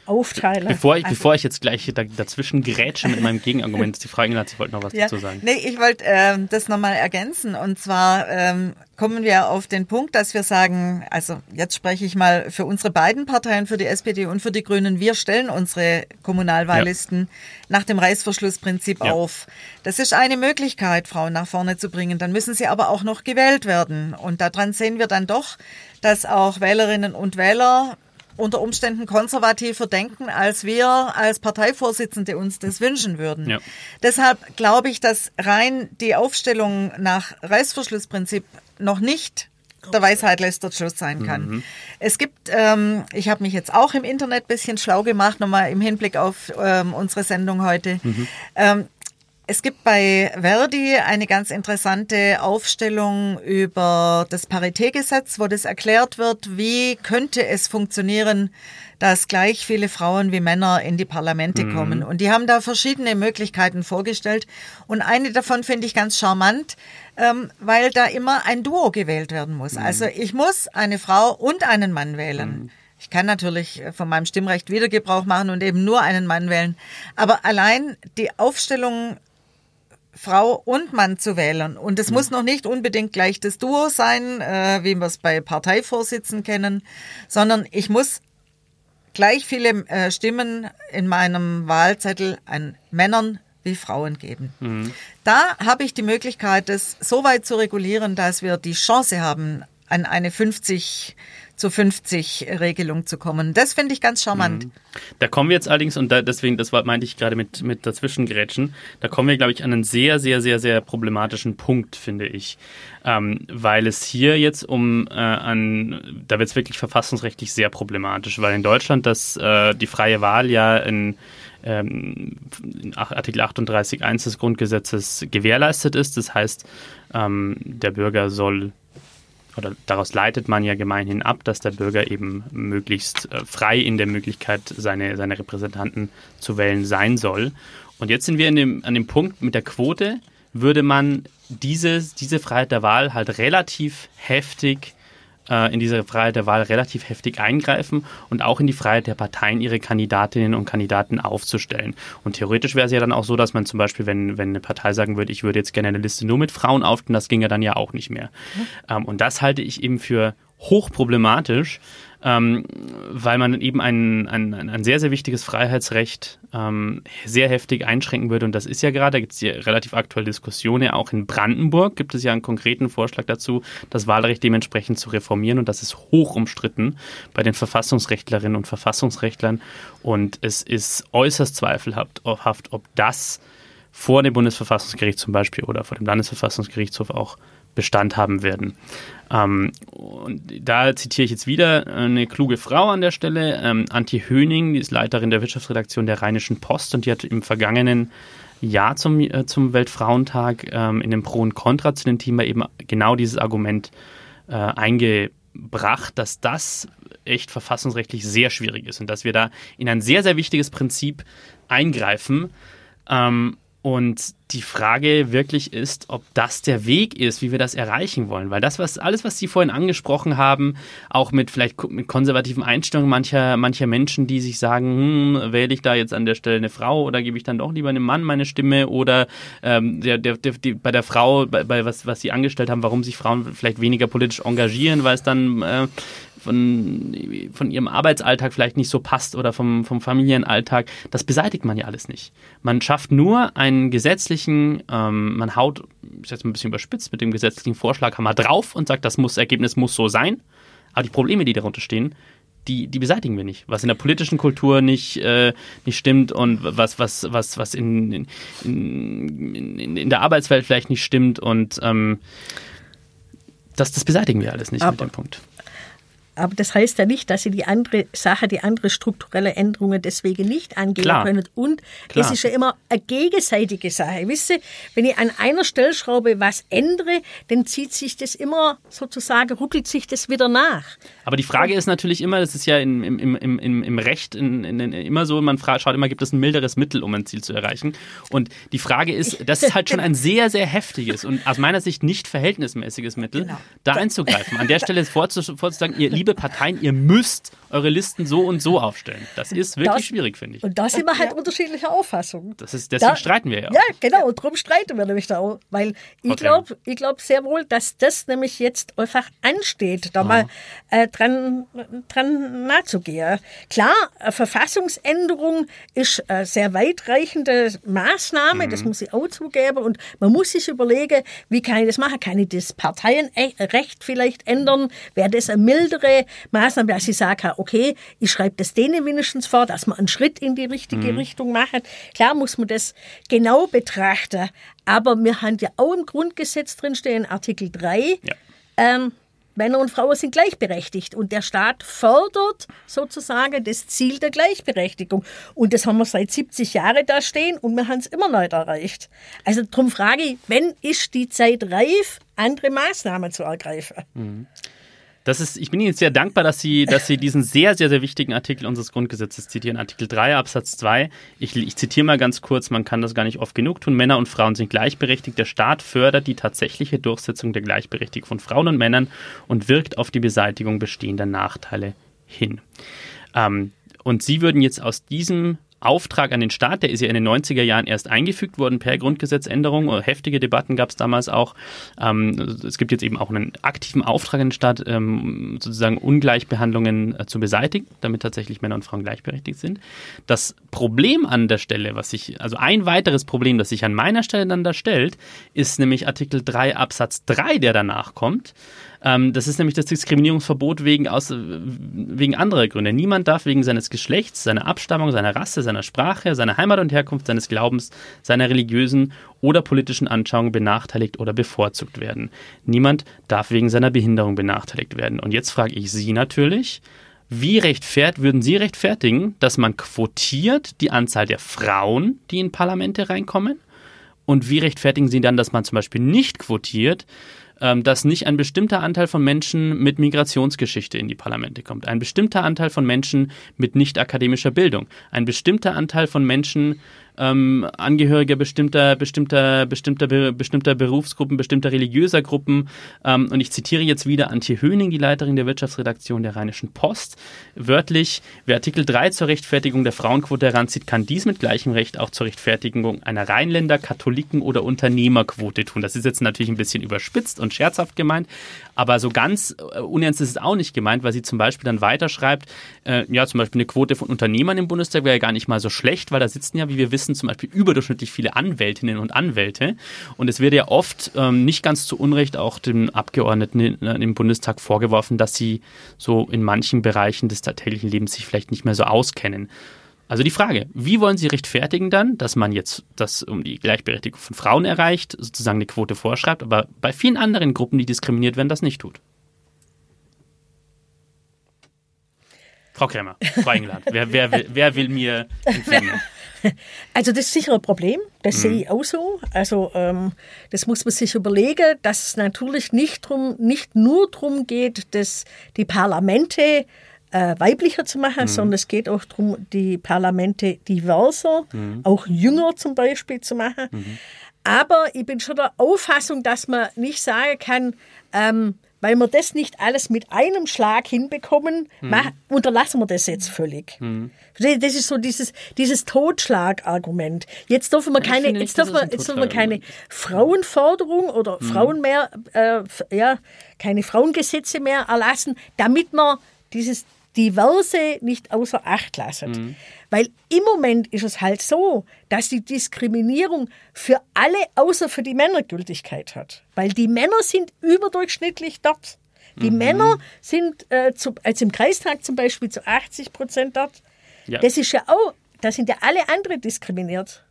Speaker 3: aufteilen.
Speaker 1: Bevor ich, also, bevor ich jetzt gleich dazwischen gerätsche mit meinem Gegenargument, die Frage ich wollte noch was ja, dazu sagen.
Speaker 2: Nee, ich wollte ähm, das nochmal ergänzen. Und zwar ähm, kommen wir auf den Punkt, dass wir sagen, also jetzt spreche ich mal für unsere beiden Parteien, für die SPD und für die Grünen, wir stellen unsere Kommunalwahllisten ja. nach dem Reißverschlussprinzip ja. auf. Das ist eine Möglichkeit, Frauen nach vorne zu bringen. Dann müssen sie aber auch noch gewählt werden. Und daran sehen wir dann doch, dass auch Wählerinnen und Wähler unter Umständen konservativer denken, als wir als Parteivorsitzende uns das wünschen würden. Ja. Deshalb glaube ich, dass rein die Aufstellung nach Reißverschlussprinzip noch nicht der Weisheit letzter Schluss sein kann. Mhm. Es gibt, ähm, ich habe mich jetzt auch im Internet bisschen schlau gemacht, nochmal im Hinblick auf ähm, unsere Sendung heute. Mhm. Ähm, Es gibt bei Verdi eine ganz interessante Aufstellung über das Paritätgesetz, wo das erklärt wird, wie könnte es funktionieren, dass gleich viele Frauen wie Männer in die Parlamente mhm. kommen. Und die haben da verschiedene Möglichkeiten vorgestellt. Und eine davon finde ich ganz charmant, ähm, weil da immer ein Duo gewählt werden muss. Mhm. Also ich muss eine Frau und einen Mann wählen. Mhm. Ich kann natürlich von meinem Stimmrecht wieder Gebrauch machen und eben nur einen Mann wählen. Aber allein die Aufstellung Frau und Mann zu wählen. Und es mhm. muss noch nicht unbedingt gleich das Duo sein, äh, wie wir es bei Parteivorsitzen kennen, sondern ich muss gleich viele äh, Stimmen in meinem Wahlzettel an Männern wie Frauen geben. Mhm. Da habe ich die Möglichkeit, das so weit zu regulieren, dass wir die Chance haben, an eine 50 zu 50 Regelung zu kommen. Das finde ich ganz charmant. Mhm.
Speaker 1: Da kommen wir jetzt allerdings, und da, deswegen, das war, meinte ich gerade mit, mit dazwischengerätschen, da kommen wir, glaube ich, an einen sehr, sehr, sehr, sehr problematischen Punkt, finde ich. Ähm, weil es hier jetzt um äh, an, da wird es wirklich verfassungsrechtlich sehr problematisch, weil in Deutschland das, äh, die freie Wahl ja in ähm, Artikel 38.1 des Grundgesetzes gewährleistet ist. Das heißt, ähm, der Bürger soll oder daraus leitet man ja gemeinhin ab, dass der Bürger eben möglichst äh, frei in der Möglichkeit, seine, seine Repräsentanten zu wählen sein soll. Und jetzt sind wir in dem, an dem Punkt mit der Quote, würde man dieses, diese Freiheit der Wahl halt relativ heftig in diese Freiheit der Wahl relativ heftig eingreifen und auch in die Freiheit der Parteien, ihre Kandidatinnen und Kandidaten aufzustellen. Und theoretisch wäre es ja dann auch so, dass man zum Beispiel, wenn, wenn eine Partei sagen würde, ich würde jetzt gerne eine Liste nur mit Frauen aufstellen, das ging ja dann ja auch nicht mehr. Mhm. Ähm, und das halte ich eben für hochproblematisch, ähm, weil man eben ein, ein, ein sehr, sehr wichtiges Freiheitsrecht ähm, sehr heftig einschränken würde. Und das ist ja gerade, da gibt es ja relativ aktuelle Diskussionen, auch in Brandenburg gibt es ja einen konkreten Vorschlag dazu, das Wahlrecht dementsprechend zu reformieren. Und das ist hoch umstritten bei den Verfassungsrechtlerinnen und Verfassungsrechtlern. Und es ist äußerst zweifelhaft, ob das vor dem Bundesverfassungsgericht zum Beispiel oder vor dem Landesverfassungsgerichtshof auch Bestand haben werden. Ähm, und da zitiere ich jetzt wieder eine kluge Frau an der Stelle, ähm, Antje Höning, die ist Leiterin der Wirtschaftsredaktion der Rheinischen Post und die hat im vergangenen Jahr zum, äh, zum Weltfrauentag ähm, in dem Pro und Contra zu dem Thema eben genau dieses Argument äh, eingebracht, dass das echt verfassungsrechtlich sehr schwierig ist und dass wir da in ein sehr, sehr wichtiges Prinzip eingreifen. Ähm, und die Frage wirklich ist, ob das der Weg ist, wie wir das erreichen wollen. Weil das, was alles, was Sie vorhin angesprochen haben, auch mit vielleicht mit konservativen Einstellungen mancher, mancher Menschen, die sich sagen, hm, wähle ich da jetzt an der Stelle eine Frau oder gebe ich dann doch lieber einem Mann meine Stimme oder ähm, der, der, der, die, bei der Frau, bei, bei was, was Sie angestellt haben, warum sich Frauen vielleicht weniger politisch engagieren, weil es dann äh, von, von ihrem Arbeitsalltag vielleicht nicht so passt oder vom, vom Familienalltag, das beseitigt man ja alles nicht. Man schafft nur einen gesetzlichen, ähm, man haut, ich jetzt ein bisschen überspitzt, mit dem gesetzlichen Vorschlag Vorschlaghammer drauf und sagt, das muss, Ergebnis muss so sein. Aber die Probleme, die darunter stehen, die, die beseitigen wir nicht. Was in der politischen Kultur nicht, äh, nicht stimmt und was, was, was, was in, in, in, in der Arbeitswelt vielleicht nicht stimmt und ähm, das, das beseitigen wir alles nicht
Speaker 3: aber,
Speaker 1: mit dem Punkt.
Speaker 3: Aber das heißt ja nicht, dass Sie die andere Sache, die andere strukturelle Änderungen deswegen nicht angehen Klar. können. Und Klar. es ist ja immer eine gegenseitige Sache. Wisst ihr, wenn ich an einer Stellschraube was ändere, dann zieht sich das immer sozusagen, ruckelt sich das wieder nach.
Speaker 1: Aber die Frage ist natürlich immer, das ist ja im, im, im, im, Recht in, in, in, immer so, man fragt, schaut immer, gibt es ein milderes Mittel, um ein Ziel zu erreichen? Und die Frage ist, das ist halt schon ein sehr, sehr heftiges und aus meiner Sicht nicht verhältnismäßiges Mittel, genau. da einzugreifen. An der Stelle vorzusagen, ihr liebe Parteien, ihr müsst eure Listen so und so aufstellen. Das ist wirklich das, schwierig, finde ich.
Speaker 3: Und da sind wir halt ja. unterschiedlicher Auffassung.
Speaker 1: Das ist, deswegen da, streiten wir ja.
Speaker 3: Auch. Ja, genau, und darum streiten wir nämlich da auch. Weil ich glaube ich glaub sehr wohl, dass das nämlich jetzt einfach ansteht, da oh. mal äh, dran, dran nachzugehen. Klar, Verfassungsänderung ist eine sehr weitreichende Maßnahme, mhm. das muss ich auch zugeben. Und man muss sich überlegen, wie kann ich das machen? Kann ich das Parteienrecht vielleicht ändern? Wäre das eine mildere Maßnahmen, dass ich sage, okay, ich schreibe das denen wenigstens vor, dass man einen Schritt in die richtige mhm. Richtung macht. Klar muss man das genau betrachten, aber wir haben ja auch im Grundgesetz drinstehen, Artikel 3, ja. ähm, Männer und Frauen sind gleichberechtigt und der Staat fördert sozusagen das Ziel der Gleichberechtigung. Und das haben wir seit 70 Jahren da stehen und wir haben es immer nicht erreicht. Also darum frage ich, wenn ist die Zeit reif, andere Maßnahmen zu ergreifen?
Speaker 1: Mhm. Das ist, ich bin Ihnen sehr dankbar, dass Sie, dass Sie diesen sehr, sehr, sehr wichtigen Artikel unseres Grundgesetzes zitieren, Artikel 3 Absatz 2. Ich, ich zitiere mal ganz kurz, man kann das gar nicht oft genug tun. Männer und Frauen sind gleichberechtigt. Der Staat fördert die tatsächliche Durchsetzung der Gleichberechtigung von Frauen und Männern und wirkt auf die Beseitigung bestehender Nachteile hin. Ähm, und Sie würden jetzt aus diesem Auftrag an den Staat, der ist ja in den 90er Jahren erst eingefügt worden per Grundgesetzänderung. Heftige Debatten gab es damals auch. Ähm, es gibt jetzt eben auch einen aktiven Auftrag an den Staat, ähm, sozusagen Ungleichbehandlungen äh, zu beseitigen, damit tatsächlich Männer und Frauen gleichberechtigt sind. Das Problem an der Stelle, was sich, also ein weiteres Problem, das sich an meiner Stelle dann da stellt, ist nämlich Artikel 3 Absatz 3, der danach kommt. Ähm, das ist nämlich das Diskriminierungsverbot wegen, aus, wegen anderer Gründe. Niemand darf wegen seines Geschlechts, seiner Abstammung, seiner Rasse, seiner Sprache, seiner Heimat und Herkunft, seines Glaubens, seiner religiösen oder politischen Anschauung benachteiligt oder bevorzugt werden. Niemand darf wegen seiner Behinderung benachteiligt werden. Und jetzt frage ich Sie natürlich, wie rechtfert, würden Sie rechtfertigen, dass man quotiert die Anzahl der Frauen, die in Parlamente reinkommen? Und wie rechtfertigen Sie dann, dass man zum Beispiel nicht quotiert, dass nicht ein bestimmter Anteil von Menschen mit Migrationsgeschichte in die Parlamente kommt, ein bestimmter Anteil von Menschen mit nicht akademischer Bildung, ein bestimmter Anteil von Menschen ähm, Angehörige bestimmter, bestimmter, bestimmter, bestimmter Berufsgruppen, bestimmter religiöser Gruppen. Ähm, und ich zitiere jetzt wieder Antje Höning, die Leiterin der Wirtschaftsredaktion der Rheinischen Post. Wörtlich, wer Artikel 3 zur Rechtfertigung der Frauenquote heranzieht, kann dies mit gleichem Recht auch zur Rechtfertigung einer Rheinländer, Katholiken oder Unternehmerquote tun. Das ist jetzt natürlich ein bisschen überspitzt und scherzhaft gemeint, aber so ganz äh, unernst ist es auch nicht gemeint, weil sie zum Beispiel dann weiterschreibt, äh, ja, zum Beispiel eine Quote von Unternehmern im Bundestag wäre ja gar nicht mal so schlecht, weil da sitzen ja, wie wir wissen, zum Beispiel überdurchschnittlich viele Anwältinnen und Anwälte. Und es wird ja oft ähm, nicht ganz zu Unrecht auch den Abgeordneten im Bundestag vorgeworfen, dass sie so in manchen Bereichen des tatsächlichen Lebens sich vielleicht nicht mehr so auskennen. Also die Frage, wie wollen Sie rechtfertigen dann, dass man jetzt das um die Gleichberechtigung von Frauen erreicht, sozusagen eine Quote vorschreibt, aber bei vielen anderen Gruppen, die diskriminiert werden, das nicht tut? Frau Kremmer, Frau England, wer, wer, will, wer will mir empfehlen?
Speaker 3: Also das ist sicher ein Problem, das mhm. sehe ich auch so. Also ähm, das muss man sich überlegen, dass es natürlich nicht, drum, nicht nur darum geht, dass die Parlamente äh, weiblicher zu machen, mhm. sondern es geht auch darum, die Parlamente diverser, mhm. auch jünger zum Beispiel zu machen. Mhm. Aber ich bin schon der Auffassung, dass man nicht sagen kann, ähm, weil wir das nicht alles mit einem Schlag hinbekommen, mhm. unterlassen wir das jetzt völlig. Mhm. Das ist so dieses, dieses Totschlagargument. Jetzt dürfen wir keine, jetzt dürfen wir, jetzt dürfen wir keine Frauenforderung oder mhm. Frauen mehr, äh, ja, keine Frauengesetze mehr erlassen, damit man dieses diverse nicht außer Acht lassen. Mhm. Weil im Moment ist es halt so, dass die Diskriminierung für alle außer für die Männer Gültigkeit hat. Weil die Männer sind überdurchschnittlich dort. Die mhm. Männer sind äh, zu, also im Kreistag zum Beispiel zu 80 Prozent dort. Ja. Das ist ja auch, da sind ja alle anderen diskriminiert.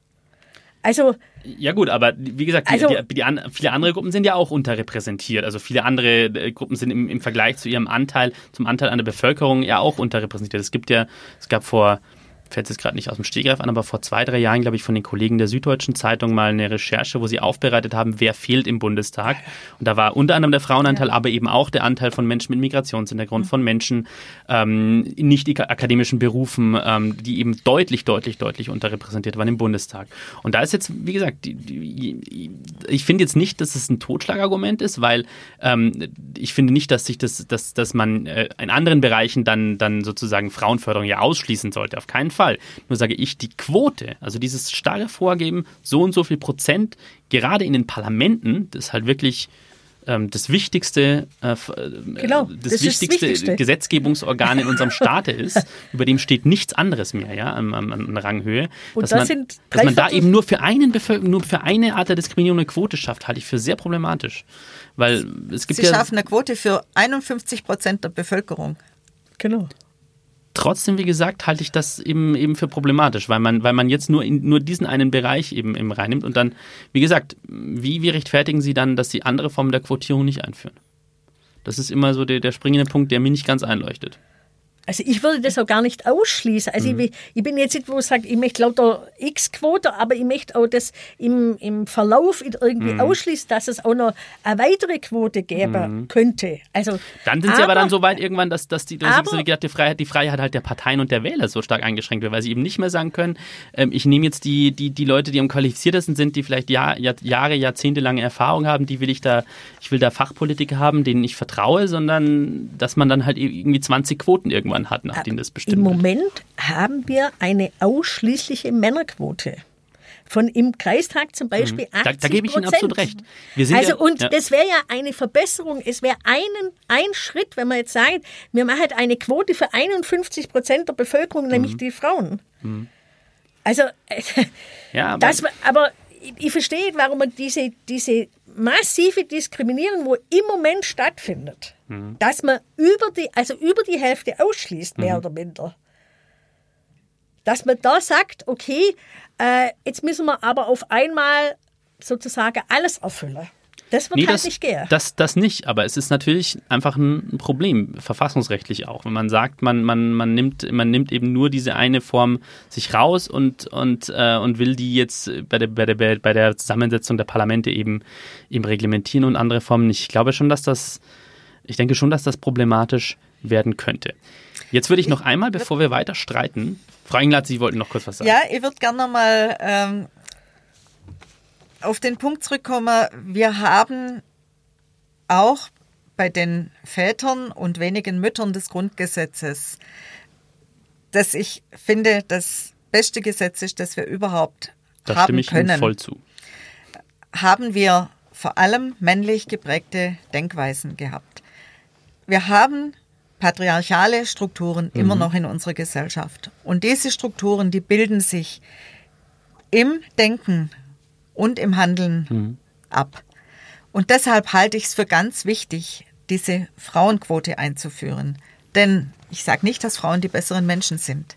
Speaker 3: Also
Speaker 1: ja gut, aber wie gesagt, also, die, die, die, viele andere Gruppen sind ja auch unterrepräsentiert. Also viele andere äh, Gruppen sind im, im Vergleich zu ihrem Anteil, zum Anteil an der Bevölkerung ja auch unterrepräsentiert. Es gibt ja, es gab vor fällt es gerade nicht aus dem Stegreif an, aber vor zwei, drei Jahren, glaube ich, von den Kollegen der Süddeutschen Zeitung mal eine Recherche, wo sie aufbereitet haben, wer fehlt im Bundestag. Und da war unter anderem der Frauenanteil, ja. aber eben auch der Anteil von Menschen mit Migrationshintergrund, mhm. von Menschen ähm, in nicht akademischen Berufen, ähm, die eben deutlich, deutlich, deutlich unterrepräsentiert waren im Bundestag. Und da ist jetzt, wie gesagt, die, die, ich finde jetzt nicht, dass es ein Totschlagargument ist, weil ähm, ich finde nicht, dass sich das, dass, dass man äh, in anderen Bereichen dann, dann sozusagen Frauenförderung ja ausschließen sollte. Auf keinen Fall. Fall. Nur sage ich, die Quote, also dieses starre Vorgeben, so und so viel Prozent, gerade in den Parlamenten, das ist halt wirklich ähm, das wichtigste, äh,
Speaker 3: genau,
Speaker 1: das, das wichtigste, das wichtigste, Gesetzgebungsorgan in unserem Staate ist, über dem steht nichts anderes mehr, ja, an, an, an Ranghöhe.
Speaker 3: Und
Speaker 1: dass
Speaker 3: das
Speaker 1: man, dass man da eben nur für einen Bevölkerung, nur für eine Art der Diskriminierung eine Quote schafft, halte ich für sehr problematisch. Weil es gibt
Speaker 2: Sie
Speaker 1: ja,
Speaker 2: schaffen eine Quote für 51 Prozent der Bevölkerung.
Speaker 3: Genau
Speaker 1: trotzdem, wie gesagt, halte ich das eben, eben für problematisch, weil man, weil man jetzt nur, in, nur diesen einen Bereich eben, eben reinnimmt und dann, wie gesagt, wie, wie rechtfertigen Sie dann, dass Sie andere Formen der Quotierung nicht einführen? Das ist immer so der, der springende Punkt, der mir nicht ganz einleuchtet.
Speaker 3: Also ich würde das auch gar nicht ausschließen. Also
Speaker 1: Mhm.
Speaker 3: ich, ich bin jetzt nicht, wo ich sage, ich möchte lauter X-Quote, aber ich möchte auch das im, im Verlauf irgendwie
Speaker 1: Mhm.
Speaker 3: ausschließen, dass es auch noch eine weitere Quote geben könnte. Also,
Speaker 1: Mhm. Dann sind sie aber dann so weit irgendwann, dass, dass die, dass
Speaker 3: aber-
Speaker 1: die, Freiheit, die Freiheit halt der Parteien und der Wähler so stark eingeschränkt wird, weil sie eben nicht mehr sagen können, ähm, ich nehme jetzt die, die, die Leute, die am qualifiziertesten sind, die vielleicht Jahr, Jahr, Jahre, jahrzehntelange Erfahrung haben, die will ich da, ich will da Fachpolitiker haben, denen ich vertraue, sondern dass man dann halt irgendwie 20 Quoten irgendwann hat, nachdem das
Speaker 3: Im
Speaker 1: bestimmt wird.
Speaker 3: Moment haben wir eine ausschließliche Männerquote. Von im Kreistag zum Beispiel 80
Speaker 1: Mhm. Da, da gebe ich Ihnen absolut recht.
Speaker 3: Also
Speaker 1: ja,
Speaker 3: und
Speaker 1: ja,
Speaker 3: das wäre ja eine Verbesserung. Es wäre einen, ein Schritt, wenn man jetzt sagt, wir machen halt eine Quote für 51 Prozent der Bevölkerung,
Speaker 1: Mhm.
Speaker 3: nämlich die Frauen. Also,
Speaker 1: ja, aber,
Speaker 3: das, aber ich, ich verstehe, warum man diese, diese massive Diskriminierung, wo im Moment stattfindet,
Speaker 1: Mhm.
Speaker 3: dass man über die, also über die Hälfte ausschließt, mehr oder minder. Dass man da sagt, okay, äh, jetzt müssen wir aber auf einmal sozusagen alles erfüllen. Das wird
Speaker 1: Nee,
Speaker 3: halt
Speaker 1: das,
Speaker 3: nicht gehen.
Speaker 1: das, das nicht, aber es ist natürlich einfach ein Problem, verfassungsrechtlich auch. Wenn man sagt, man, man, man, nimmt, man nimmt eben nur diese eine Form sich raus und, und, äh, und will die jetzt bei der, bei, der, bei der Zusammensetzung der Parlamente eben, eben reglementieren und andere Formen nicht. Ich glaube schon, dass das, ich denke schon, dass das problematisch werden könnte. Jetzt würde ich noch einmal, bevor wir weiter streiten, Frau Englert, Sie wollten noch kurz was sagen.
Speaker 2: Ja, ich würde gerne nochmal ähm, auf den Punkt zurückkommen. Wir haben auch bei den Vätern und wenigen Müttern des Grundgesetzes, das ich finde, das beste Gesetz ist, das wir überhaupt
Speaker 1: da
Speaker 2: haben
Speaker 1: stimme ich Ihnen
Speaker 2: können,
Speaker 1: voll zu.
Speaker 2: haben wir vor allem männlich geprägte Denkweisen gehabt. Wir haben patriarchale Strukturen immer noch in unserer Gesellschaft. Und diese Strukturen, die bilden sich im Denken und im Handeln ab. Und deshalb halte ich es für ganz wichtig, diese Frauenquote einzuführen. Denn ich sage nicht, dass Frauen die besseren Menschen sind.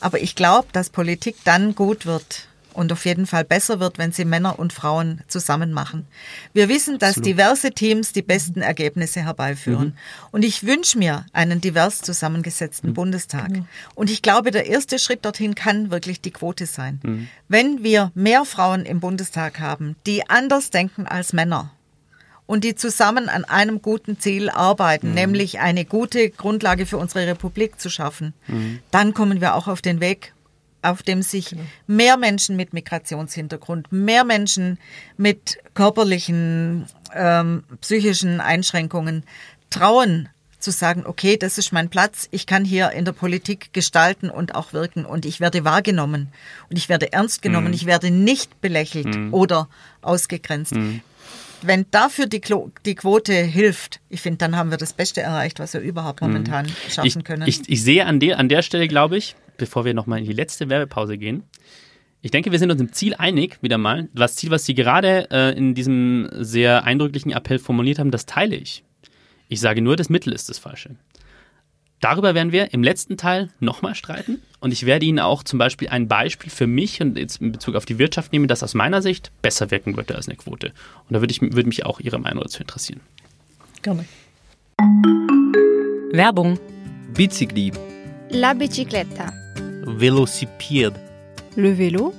Speaker 2: Aber ich glaube, dass Politik dann gut wird und auf jeden Fall besser wird, wenn sie Männer und Frauen zusammen machen. Wir wissen, dass diverse Teams die besten Ergebnisse herbeiführen. Und ich wünsche mir einen divers zusammengesetzten Bundestag. Und ich glaube, der erste Schritt dorthin kann wirklich die Quote sein. Wenn wir mehr Frauen im Bundestag haben, die anders denken als Männer, und die zusammen an einem guten Ziel arbeiten, nämlich eine gute Grundlage für unsere Republik zu schaffen, dann kommen wir auch auf den Weg, auf dem sich mehr Menschen mit Migrationshintergrund, mehr Menschen mit körperlichen, ähm, psychischen Einschränkungen trauen zu sagen, okay, das ist mein Platz, ich kann hier in der Politik gestalten und auch wirken und ich werde wahrgenommen und ich werde ernst genommen, ich werde nicht belächelt oder ausgegrenzt. Wenn dafür die, Klo die Quote hilft, ich finde, dann haben wir das Beste erreicht, was wir überhaupt momentan schaffen
Speaker 1: ich,
Speaker 2: können.
Speaker 1: Ich, ich sehe an der, an der Stelle, glaube ich, bevor wir nochmal in die letzte Werbepause gehen, ich denke, wir sind uns im Ziel einig, wieder mal. Das Ziel, was Sie gerade äh, in diesem sehr eindrücklichen Appell formuliert haben, das teile ich. Ich sage nur, das Mittel ist das Falsche. Darüber werden wir im letzten Teil nochmal streiten und ich werde Ihnen auch zum Beispiel ein Beispiel für mich und jetzt in Bezug auf die Wirtschaft nehmen, das aus meiner Sicht besser wirken würde als eine Quote. Und da würde, ich, würde mich auch Ihre Meinung dazu interessieren.
Speaker 3: Gerne.
Speaker 5: Werbung.
Speaker 7: Bicicli,
Speaker 8: La bicicletta.
Speaker 7: Velocipede,
Speaker 5: Le vélo.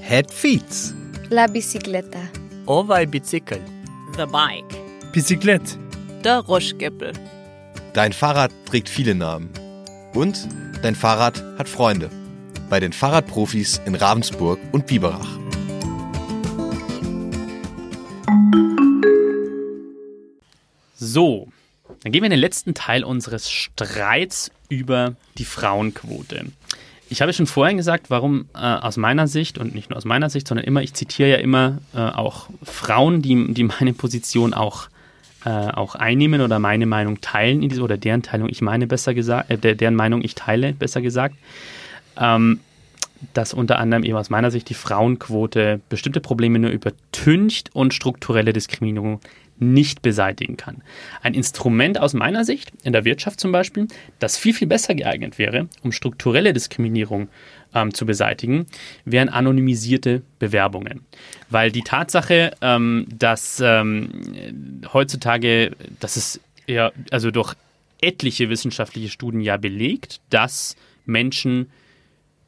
Speaker 7: headfeeds,
Speaker 8: La bicicletta.
Speaker 9: Ovaj bicickel.
Speaker 5: The bike.
Speaker 6: Bicyclette.
Speaker 5: Der Roschgeppel.
Speaker 10: Dein Fahrrad trägt viele Namen. Und dein Fahrrad hat Freunde. Bei den Fahrradprofis in Ravensburg und Biberach.
Speaker 1: So, dann gehen wir in den letzten Teil unseres Streits über die Frauenquote. Ich habe schon vorhin gesagt, warum äh, aus meiner Sicht und nicht nur aus meiner Sicht, sondern immer, ich zitiere ja immer äh, auch Frauen, die, die meine Position auch, äh, auch einnehmen oder meine Meinung teilen in diese, oder deren Teilung ich meine besser gesagt, äh, der, deren Meinung ich teile, besser gesagt. Ähm, dass unter anderem eben aus meiner Sicht die Frauenquote bestimmte Probleme nur übertüncht und strukturelle Diskriminierung nicht beseitigen kann. Ein Instrument aus meiner Sicht, in der Wirtschaft zum Beispiel, das viel, viel besser geeignet wäre, um strukturelle Diskriminierung ähm, zu beseitigen, wären anonymisierte Bewerbungen. Weil die Tatsache, ähm, dass ähm, heutzutage, dass es ja, also durch etliche wissenschaftliche Studien ja belegt, dass Menschen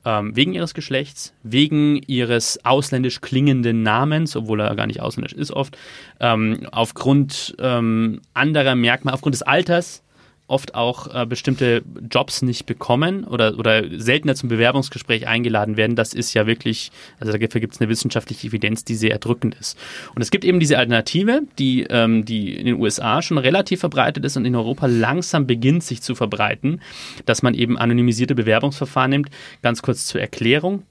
Speaker 1: ähm, wegen ihres Geschlechts, wegen ihres ausländisch klingenden Namens, obwohl er gar nicht ausländisch ist oft, ähm, aufgrund ähm, anderer Merkmale, aufgrund des Alters oft auch äh, bestimmte Jobs nicht bekommen oder, oder seltener zum Bewerbungsgespräch eingeladen werden. Das ist ja wirklich, also dafür gibt es eine wissenschaftliche Evidenz, die sehr erdrückend ist. Und es gibt eben diese Alternative, die, ähm, die in den USA schon relativ verbreitet ist und in Europa langsam beginnt sich zu verbreiten, dass man eben anonymisierte Bewerbungsverfahren nimmt. Ganz kurz zur Erklärung.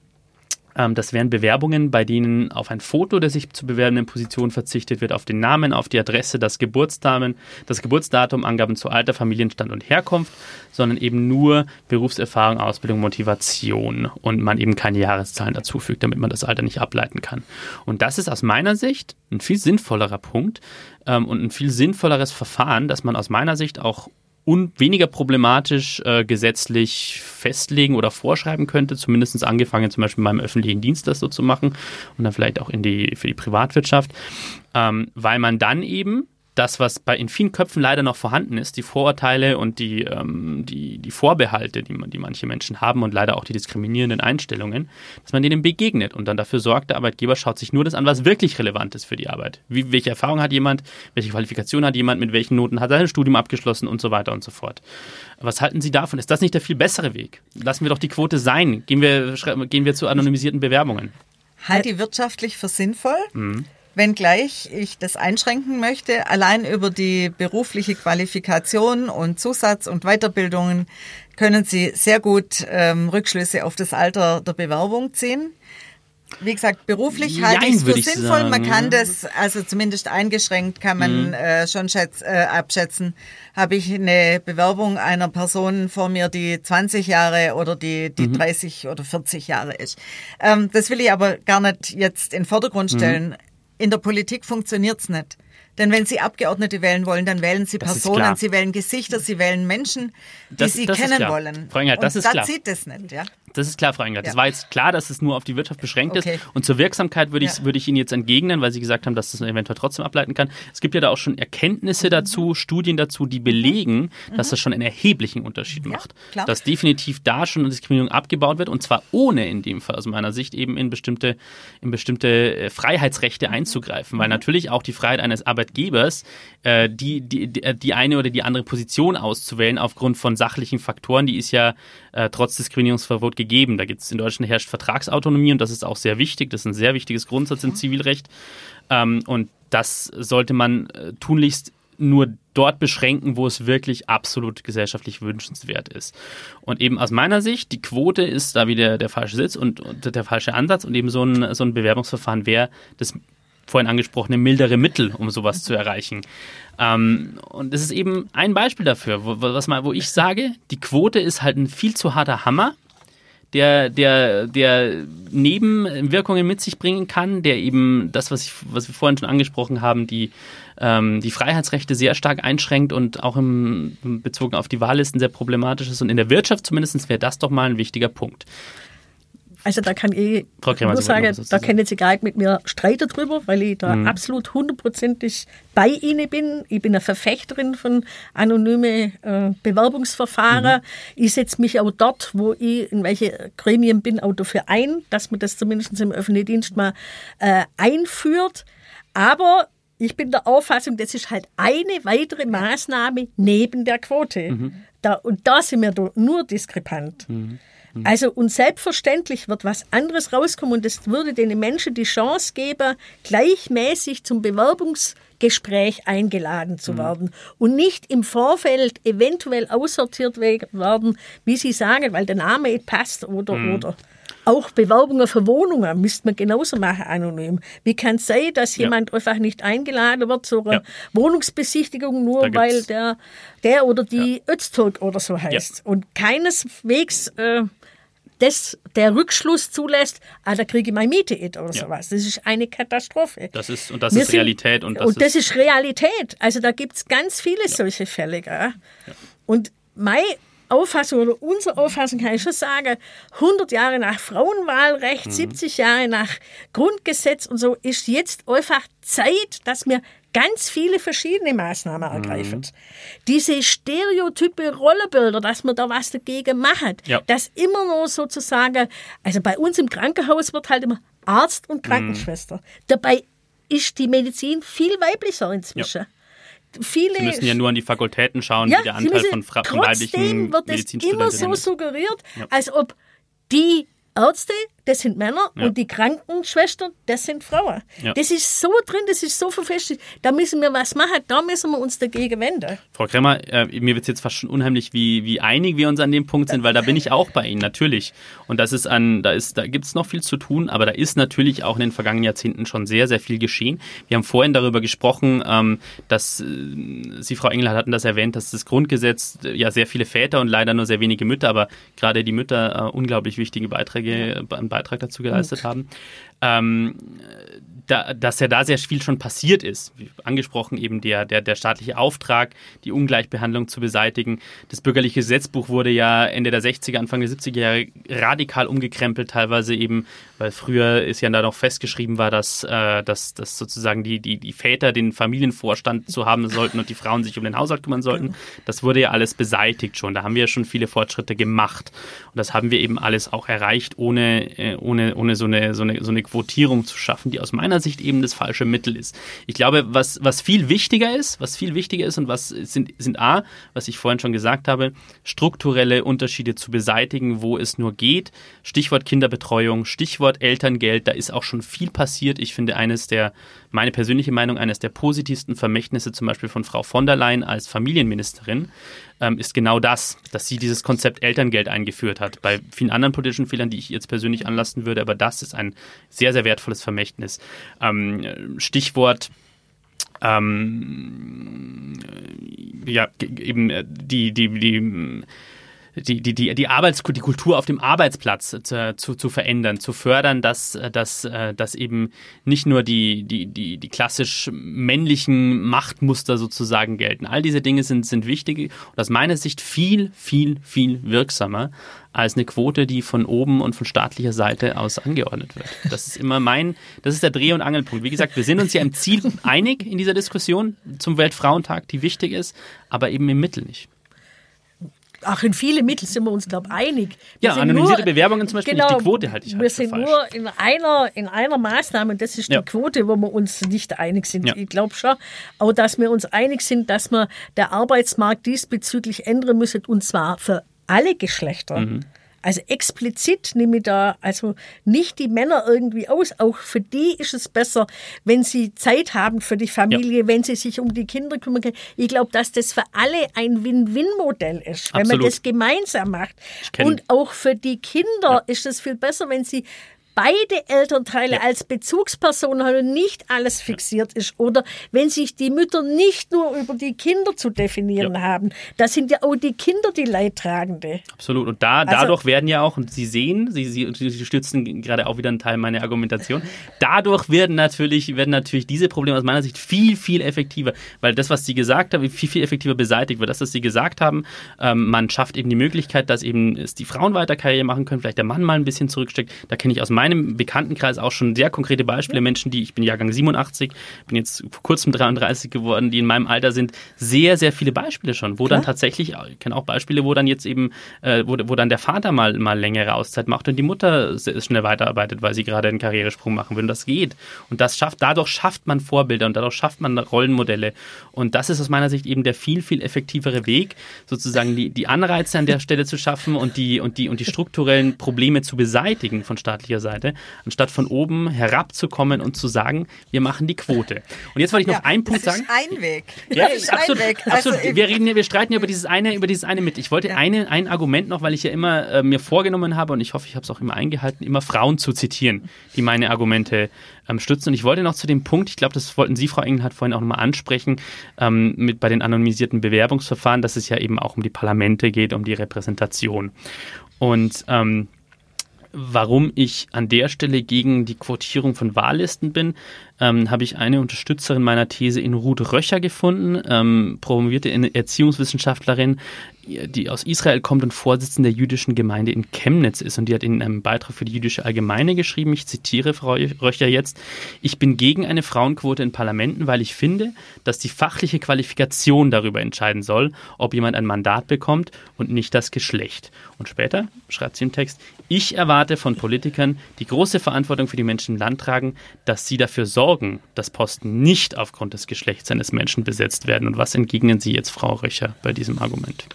Speaker 1: Ähm, das wären Bewerbungen, bei denen auf ein Foto der sich zu bewerbenden Position verzichtet wird, auf den Namen, auf die Adresse, das Geburtsdatum, das Geburtsdatum, Angaben zu Alter, Familienstand und Herkunft, sondern eben nur Berufserfahrung, Ausbildung, Motivation und man eben keine Jahreszahlen dazufügt, damit man das Alter nicht ableiten kann. Und das ist aus meiner Sicht ein viel sinnvollerer Punkt ähm, und ein viel sinnvolleres Verfahren, dass man aus meiner Sicht auch un weniger problematisch äh, gesetzlich festlegen oder vorschreiben könnte, zumindest angefangen zum Beispiel beim öffentlichen Dienst das so zu machen und dann vielleicht auch in die, für die Privatwirtschaft, ähm, weil man dann eben das, was bei in vielen Köpfen leider noch vorhanden ist, die Vorurteile und die, ähm, die, die Vorbehalte, die, man, die manche Menschen haben und leider auch die diskriminierenden Einstellungen, dass man denen begegnet und dann dafür sorgt, der Arbeitgeber schaut sich nur das an, was wirklich relevant ist für die Arbeit. Wie, welche Erfahrung hat jemand, welche Qualifikation hat jemand, mit welchen Noten hat er ein Studium abgeschlossen und so weiter und so fort. Was halten Sie davon? Ist das nicht der viel bessere Weg? Lassen wir doch die Quote sein. Gehen wir, gehen wir zu anonymisierten Bewerbungen.
Speaker 2: Halte ich wirtschaftlich für sinnvoll. Mhm wenngleich ich das einschränken möchte. Allein über die berufliche Qualifikation und Zusatz- und Weiterbildungen können Sie sehr gut ähm, Rückschlüsse auf das Alter der Bewerbung ziehen. Wie gesagt, beruflich halte ich es für sinnvoll. Sagen. Man kann das, also zumindest eingeschränkt kann man mhm. äh, schon schätz, äh, abschätzen. Habe ich eine Bewerbung einer Person vor mir, die 20 Jahre oder die, die mhm. 30 oder 40 Jahre ist. Ähm, das will ich aber gar nicht jetzt in den Vordergrund mhm. stellen. Mhm in der Politik funktioniert's nicht. Denn wenn Sie Abgeordnete wählen wollen, dann wählen Sie Personen, Sie wählen Gesichter, Sie wählen Menschen, die
Speaker 1: das,
Speaker 2: Sie
Speaker 1: das
Speaker 2: kennen wollen.
Speaker 1: Frau Engert, das
Speaker 2: Und
Speaker 1: ist klar.
Speaker 2: zieht es nicht, ja.
Speaker 1: Das ist klar, Frau Engert. Ja. Das war jetzt klar, dass es nur auf die Wirtschaft beschränkt
Speaker 2: okay.
Speaker 1: ist. Und zur Wirksamkeit würde ich,
Speaker 2: Ja.
Speaker 1: würde ich Ihnen jetzt entgegnen, weil Sie gesagt haben, dass das eventuell trotzdem ableiten kann. Es gibt ja da auch schon Erkenntnisse
Speaker 2: Mhm.
Speaker 1: dazu, Studien dazu, die belegen, dass das schon einen erheblichen Unterschied macht.
Speaker 2: klar.
Speaker 1: Dass definitiv da schon eine Diskriminierung abgebaut wird und zwar ohne in dem Fall aus meiner Sicht eben in bestimmte, in bestimmte äh, Freiheitsrechte einzugreifen.
Speaker 2: Mhm.
Speaker 1: Weil natürlich auch die Freiheit eines Arbeitgebers, äh, die, die, die, die eine oder die andere Position auszuwählen aufgrund von sachlichen Faktoren, die ist ja äh, trotz Diskriminierungsverbot gegeben. Da gibt es in Deutschland herrscht Vertragsautonomie und das ist auch sehr wichtig. Das ist ein sehr wichtiges Grundsatz im Zivilrecht. Ähm, und das sollte man äh, tunlichst nur dort beschränken, wo es wirklich absolut gesellschaftlich wünschenswert ist. Und eben aus meiner Sicht, die Quote ist da wieder der falsche Sitz und, und der falsche Ansatz und eben so ein, so ein Bewerbungsverfahren wäre das vorhin angesprochene mildere Mittel, um sowas zu erreichen. Ähm, und das ist eben ein Beispiel dafür, wo, was mal, wo ich sage, die Quote ist halt ein viel zu harter Hammer, der, der, der Nebenwirkungen mit sich bringen kann, der eben das, was, ich, was wir vorhin schon angesprochen haben, die, ähm, die Freiheitsrechte sehr stark einschränkt und auch im, bezogen auf die Wahllisten sehr problematisch ist. Und in der Wirtschaft zumindest wäre das doch mal ein wichtiger Punkt.
Speaker 3: Also da kann ich
Speaker 1: Frau Kremer,
Speaker 3: nur sagen, da können Sie gar nicht mit mir streiten drüber, weil ich da
Speaker 1: Mhm.
Speaker 3: absolut hundertprozentig bei Ihnen bin. Ich bin eine Verfechterin von anonyme äh, Bewerbungsverfahren.
Speaker 1: Mhm.
Speaker 3: Ich setze mich auch dort, wo ich in welche Gremien bin, auch dafür ein, dass man das zumindest im öffentlichen Dienst mal äh, einführt. Aber ich bin der Auffassung, das ist halt eine weitere Maßnahme neben der Quote.
Speaker 1: Mhm.
Speaker 3: Da, und da sind wir nur diskrepant. Also und selbstverständlich wird was anderes rauskommen und es würde den Menschen die Chance geben, gleichmäßig zum Bewerbungsgespräch eingeladen zu werden und nicht im Vorfeld eventuell aussortiert we- werden, wie Sie sagen, weil der Name passt oder oder auch Bewerbungen für Wohnungen müsste man genauso machen, anonym. Wie kann es sein, dass
Speaker 1: Ja.
Speaker 3: jemand einfach nicht eingeladen wird zu einer
Speaker 1: Ja.
Speaker 3: Wohnungsbesichtigung, nur weil der, der oder die Öztürk oder so heißt? Und keineswegs äh, das, der Rückschluss zulässt, ah, da kriege ich meine Miete nicht oder
Speaker 1: Ja.
Speaker 3: sowas. Das ist eine Katastrophe.
Speaker 1: Das ist, und das
Speaker 3: Wir
Speaker 1: ist
Speaker 3: sind-
Speaker 1: Realität. Und das,
Speaker 3: und das ist Realität. Also da gibt es ganz viele solche Fälle. Gell? Und meine Auffassung oder unsere Auffassung kann ich schon sagen, 100 Jahre nach Frauenwahlrecht,
Speaker 1: Mhm.
Speaker 3: 70 Jahre nach Grundgesetz und so, ist jetzt einfach Zeit, dass wir ganz viele verschiedene Maßnahmen ergreifen. Diese stereotype Rollenbilder, dass man da was dagegen macht,
Speaker 1: Ja.
Speaker 3: dass immer nur sozusagen, also bei uns im Krankenhaus wird halt immer Arzt und Krankenschwester. Dabei ist die Medizin viel weiblicher inzwischen. Viele
Speaker 1: Sie müssen ja nur an die Fakultäten schauen, wie der Anteil
Speaker 3: müssen-
Speaker 1: von, Fra von weiblichen
Speaker 3: Trotzdem wird es immer so suggeriert,
Speaker 1: Ja.
Speaker 3: als ob die Ärzte, das sind Männer
Speaker 1: Ja.
Speaker 3: und die Krankenschwestern, das sind Frauen.
Speaker 1: Ja.
Speaker 3: Das ist so drin, das ist so verfestigt. Da müssen wir was machen, da müssen wir uns dagegen wenden.
Speaker 1: Frau Kremmer, äh, mir wird es jetzt fast schon unheimlich, wie, wie einig wir uns an dem Punkt sind, weil da bin ich auch bei Ihnen, natürlich. Und das ist an, da ist, da gibt es noch viel zu tun, aber da ist natürlich auch in den vergangenen Jahrzehnten schon sehr, sehr viel geschehen. Wir haben vorhin darüber gesprochen, ähm, dass äh, Sie, Frau Engelhardt, hatten das erwähnt, dass das Grundgesetz äh, ja sehr viele Väter und leider nur sehr wenige Mütter, aber gerade die Mütter äh, unglaublich wichtige Beiträge, äh, einen Beitrag dazu geleistet haben. Ähm, da, dass ja da sehr viel schon passiert ist. Wie angesprochen eben der, der, der staatliche Auftrag, die Ungleichbehandlung zu beseitigen. Das bürgerliche Gesetzbuch wurde ja Ende der 60er, Anfang der 70er Jahre radikal umgekrempelt, teilweise eben, weil früher ist ja da noch festgeschrieben war, dass, äh, dass, dass sozusagen die, die, die Väter den Familienvorstand zu haben sollten und die Frauen sich um den Haushalt kümmern sollten. Das wurde ja alles beseitigt schon. Da haben wir ja schon viele Fortschritte gemacht. Und das haben wir eben alles auch erreicht, ohne, äh, ohne, ohne so, eine, so, eine, so eine Quotierung zu schaffen, die aus meiner Sicht eben das falsche Mittel ist. Ich glaube, was, was viel wichtiger ist, was viel wichtiger ist und was sind, sind A, was ich vorhin schon gesagt habe, strukturelle Unterschiede zu beseitigen, wo es nur geht. Stichwort Kinderbetreuung, Stichwort Elterngeld, da ist auch schon viel passiert. Ich finde eines der, meine persönliche Meinung, eines der positivsten Vermächtnisse zum Beispiel von Frau von der Leyen als Familienministerin ähm, ist genau das, dass sie dieses Konzept Elterngeld eingeführt hat. Bei vielen anderen politischen Fehlern, die ich jetzt persönlich anlasten würde, aber das ist ein sehr, sehr wertvolles Vermächtnis. Ähm, Stichwort ähm, ja, eben äh, die, die, die, die, die, die, die, Arbeits die Kultur auf dem Arbeitsplatz zu, zu, zu verändern, zu fördern, dass, dass, äh, dass eben nicht nur die, die, die, die klassisch männlichen Machtmuster sozusagen gelten. All diese Dinge sind, sind wichtig und aus meiner Sicht viel, viel, viel wirksamer als eine Quote, die von oben und von staatlicher Seite aus angeordnet wird. Das ist immer mein, das ist der Dreh- und Angelpunkt. Wie gesagt, wir sind uns ja im Ziel einig in dieser Diskussion zum Weltfrauentag, die wichtig ist, aber eben im Mittel nicht.
Speaker 3: Auch in viele Mittel sind wir uns, glaube ich, einig. Wir
Speaker 1: Ja, anonymisierte
Speaker 3: nur-
Speaker 1: Bewerbungen zum Beispiel,
Speaker 3: genau,
Speaker 1: die Quote halte ich halt
Speaker 3: Wir sind
Speaker 1: falsch.
Speaker 3: nur in einer, in einer Maßnahme, und das ist die
Speaker 1: Ja.
Speaker 3: Quote, wo wir uns nicht einig sind.
Speaker 1: Ja.
Speaker 3: Ich glaube schon, auch dass wir uns einig sind, dass wir der Arbeitsmarkt diesbezüglich ändern müssen, und zwar für alle Geschlechter.
Speaker 1: Mhm.
Speaker 3: Also explizit nehme ich da also nicht die Männer irgendwie aus. Auch für die ist es besser, wenn sie Zeit haben für die Familie, wenn sie sich um die Kinder kümmern können. Ich glaube, dass das für alle ein Win-Win-Modell ist, wenn man
Speaker 1: Absolut.
Speaker 3: das gemeinsam macht. Und auch für die Kinder ist es viel besser, wenn sie beide Elternteile
Speaker 1: Ja.
Speaker 3: als Bezugsperson haben und nicht alles fixiert ist. Oder wenn sich die Mütter nicht nur über die Kinder zu definieren
Speaker 1: Ja.
Speaker 3: haben. Da sind ja auch die Kinder die Leidtragende.
Speaker 1: Absolut. Und da,
Speaker 3: Also-
Speaker 1: dadurch werden ja auch, und Sie sehen, Sie, Sie, Sie stützen gerade auch wieder einen Teil meiner Argumentation, dadurch werden natürlich, werden natürlich diese Probleme aus meiner Sicht viel, viel effektiver. Weil das, was Sie gesagt haben, viel, viel effektiver beseitigt wird. Das, was Sie gesagt haben, ähm, man schafft eben die Möglichkeit, dass eben es die Frauen weiter Karriere machen können, vielleicht der Mann mal ein bisschen zurücksteckt. Da kenne ich aus meinem Bekanntenkreis auch schon sehr konkrete Beispiele. Menschen, die, ich bin Jahrgang 87, bin jetzt vor kurzem 33 geworden, die in meinem Alter sind, sehr, sehr viele Beispiele schon, wo dann tatsächlich, ich kenne auch Beispiele, wo dann jetzt eben, äh, wo, wo dann der Vater mal, mal längere Auszeit macht und die Mutter schnell weiterarbeitet, weil sie gerade einen Karrieresprung machen will. Und das geht. Und das schafft, dadurch schafft man Vorbilder und dadurch schafft man Rollenmodelle. Und das ist aus meiner Sicht eben der viel, viel effektivere Weg, sozusagen die, die Anreize an der Stelle zu schaffen und die, und die, und die strukturellen Probleme zu beseitigen von staatlicher Seite, anstatt von oben herabzukommen und zu sagen, wir machen die Quote. Und jetzt wollte ich noch
Speaker 2: Ja,
Speaker 1: einen Punkt
Speaker 2: das
Speaker 1: sagen.
Speaker 2: ist ein Weg.
Speaker 1: Ja,
Speaker 2: das ist
Speaker 1: absolut.
Speaker 2: ein Weg.
Speaker 1: absolut.
Speaker 2: Also,
Speaker 1: wir, reden, hier- wir streiten ja über dieses eine, über dieses eine mit. Ich wollte eine, ein Argument noch, weil ich ja immer äh, mir vorgenommen habe und ich hoffe, ich habe es auch immer eingehalten, immer Frauen zu zitieren, die meine Argumente ähm, stützen. Und ich wollte noch zu dem Punkt, ich glaube, das wollten Sie, Frau Engelhardt, vorhin auch nochmal ansprechen, ähm, mit bei den anonymisierten Bewerbungsverfahren, dass es ja eben auch um die Parlamente geht, um die Repräsentation. Und ähm, warum ich an der Stelle gegen die Quotierung von Wahllisten bin, ähm, habe ich eine Unterstützerin meiner These in Ruth Röcher gefunden, ähm, promovierte Erziehungswissenschaftlerin, die aus Israel kommt und Vorsitzende der jüdischen Gemeinde in Chemnitz ist. Und die hat in einem Beitrag für die jüdische Allgemeine geschrieben, ich zitiere Frau Röcher jetzt, ich bin gegen eine Frauenquote in Parlamenten, weil ich finde, dass die fachliche Qualifikation darüber entscheiden soll, ob jemand ein Mandat bekommt und nicht das Geschlecht. Und später schreibt sie im Text, ich erwarte von Politikern, die große Verantwortung für die Menschen im Land tragen, dass sie dafür sorgen, dass Posten nicht aufgrund des Geschlechts eines Menschen besetzt werden. Und was entgegnen Sie jetzt, Frau Röcher, bei diesem Argument?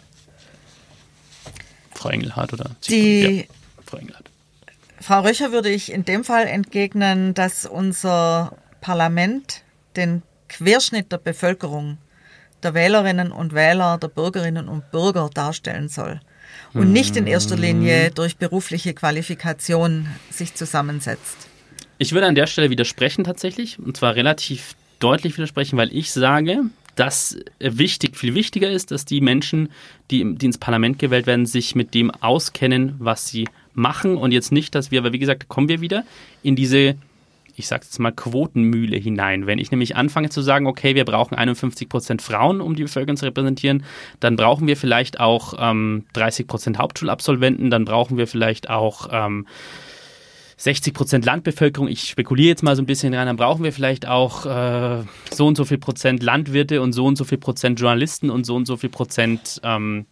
Speaker 1: Frau Engelhardt oder
Speaker 2: Die,
Speaker 1: ja, Frau Engelhardt.
Speaker 2: Frau Röcher würde ich in dem Fall entgegnen, dass unser Parlament den Querschnitt der Bevölkerung, der Wählerinnen und Wähler, der Bürgerinnen und Bürger darstellen soll und nicht in erster Linie durch berufliche Qualifikation sich zusammensetzt.
Speaker 1: Ich würde an der Stelle widersprechen tatsächlich, und zwar relativ deutlich widersprechen, weil ich sage, dass wichtig, viel wichtiger ist, dass die Menschen, die, die ins Parlament gewählt werden, sich mit dem auskennen, was sie machen und jetzt nicht, dass wir, aber wie gesagt, kommen wir wieder in diese, ich sage jetzt mal, Quotenmühle hinein. Wenn ich nämlich anfange zu sagen, okay, wir brauchen 51 Prozent Frauen, um die Bevölkerung zu repräsentieren, dann brauchen wir vielleicht auch ähm, 30 Prozent Hauptschulabsolventen, dann brauchen wir vielleicht auch ähm, 60 Prozent Landbevölkerung, ich spekuliere jetzt mal so ein bisschen rein, dann brauchen wir vielleicht auch äh, so und so viel Prozent Landwirte und so und so viel Prozent Journalisten und so und so viel Prozent ähm,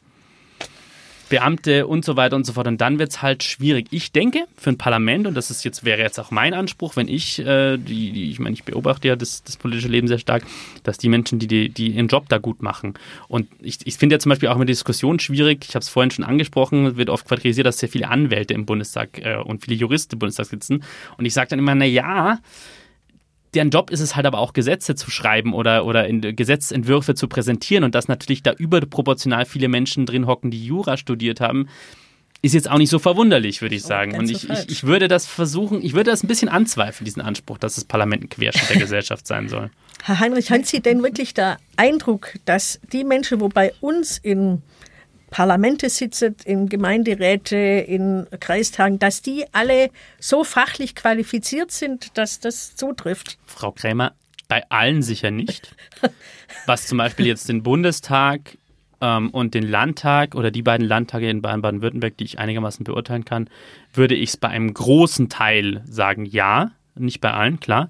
Speaker 1: Beamte und so weiter und so fort. Und dann wird es halt schwierig. Ich denke, für ein Parlament, und das ist jetzt, wäre jetzt auch mein Anspruch, wenn ich, äh, die, die, ich meine, ich beobachte ja das, das politische Leben sehr stark, dass die Menschen, die, die, die ihren Job da gut machen. Und ich, ich finde ja zum Beispiel auch mit Diskussion schwierig, ich habe es vorhin schon angesprochen, wird oft quadrisiert, dass sehr viele Anwälte im Bundestag äh, und viele Juristen im Bundestag sitzen. Und ich sage dann immer, na ja, deren Job ist es halt aber auch Gesetze zu schreiben oder, oder Gesetzentwürfe zu präsentieren und dass natürlich da überproportional viele Menschen drin hocken, die Jura studiert haben, ist jetzt auch nicht so verwunderlich, würde ich sagen. und ich, ich, ich würde das versuchen, ich würde das ein bisschen anzweifeln, diesen Anspruch, dass das Parlament ein Querschnitt der Gesellschaft sein soll.
Speaker 3: Herr Heinrich, haben Sie denn wirklich der Eindruck, dass die Menschen, wo bei uns in Parlamente sitzen, in Gemeinderäte, in Kreistagen, dass die alle so fachlich qualifiziert sind, dass das zutrifft.
Speaker 1: Frau Krämer, bei allen sicher nicht. Was zum Beispiel jetzt den Bundestag ähm, und den Landtag oder die beiden Landtage in Baden-Württemberg, die ich einigermaßen beurteilen kann, würde ich es bei einem großen Teil sagen, ja. Nicht bei allen, klar.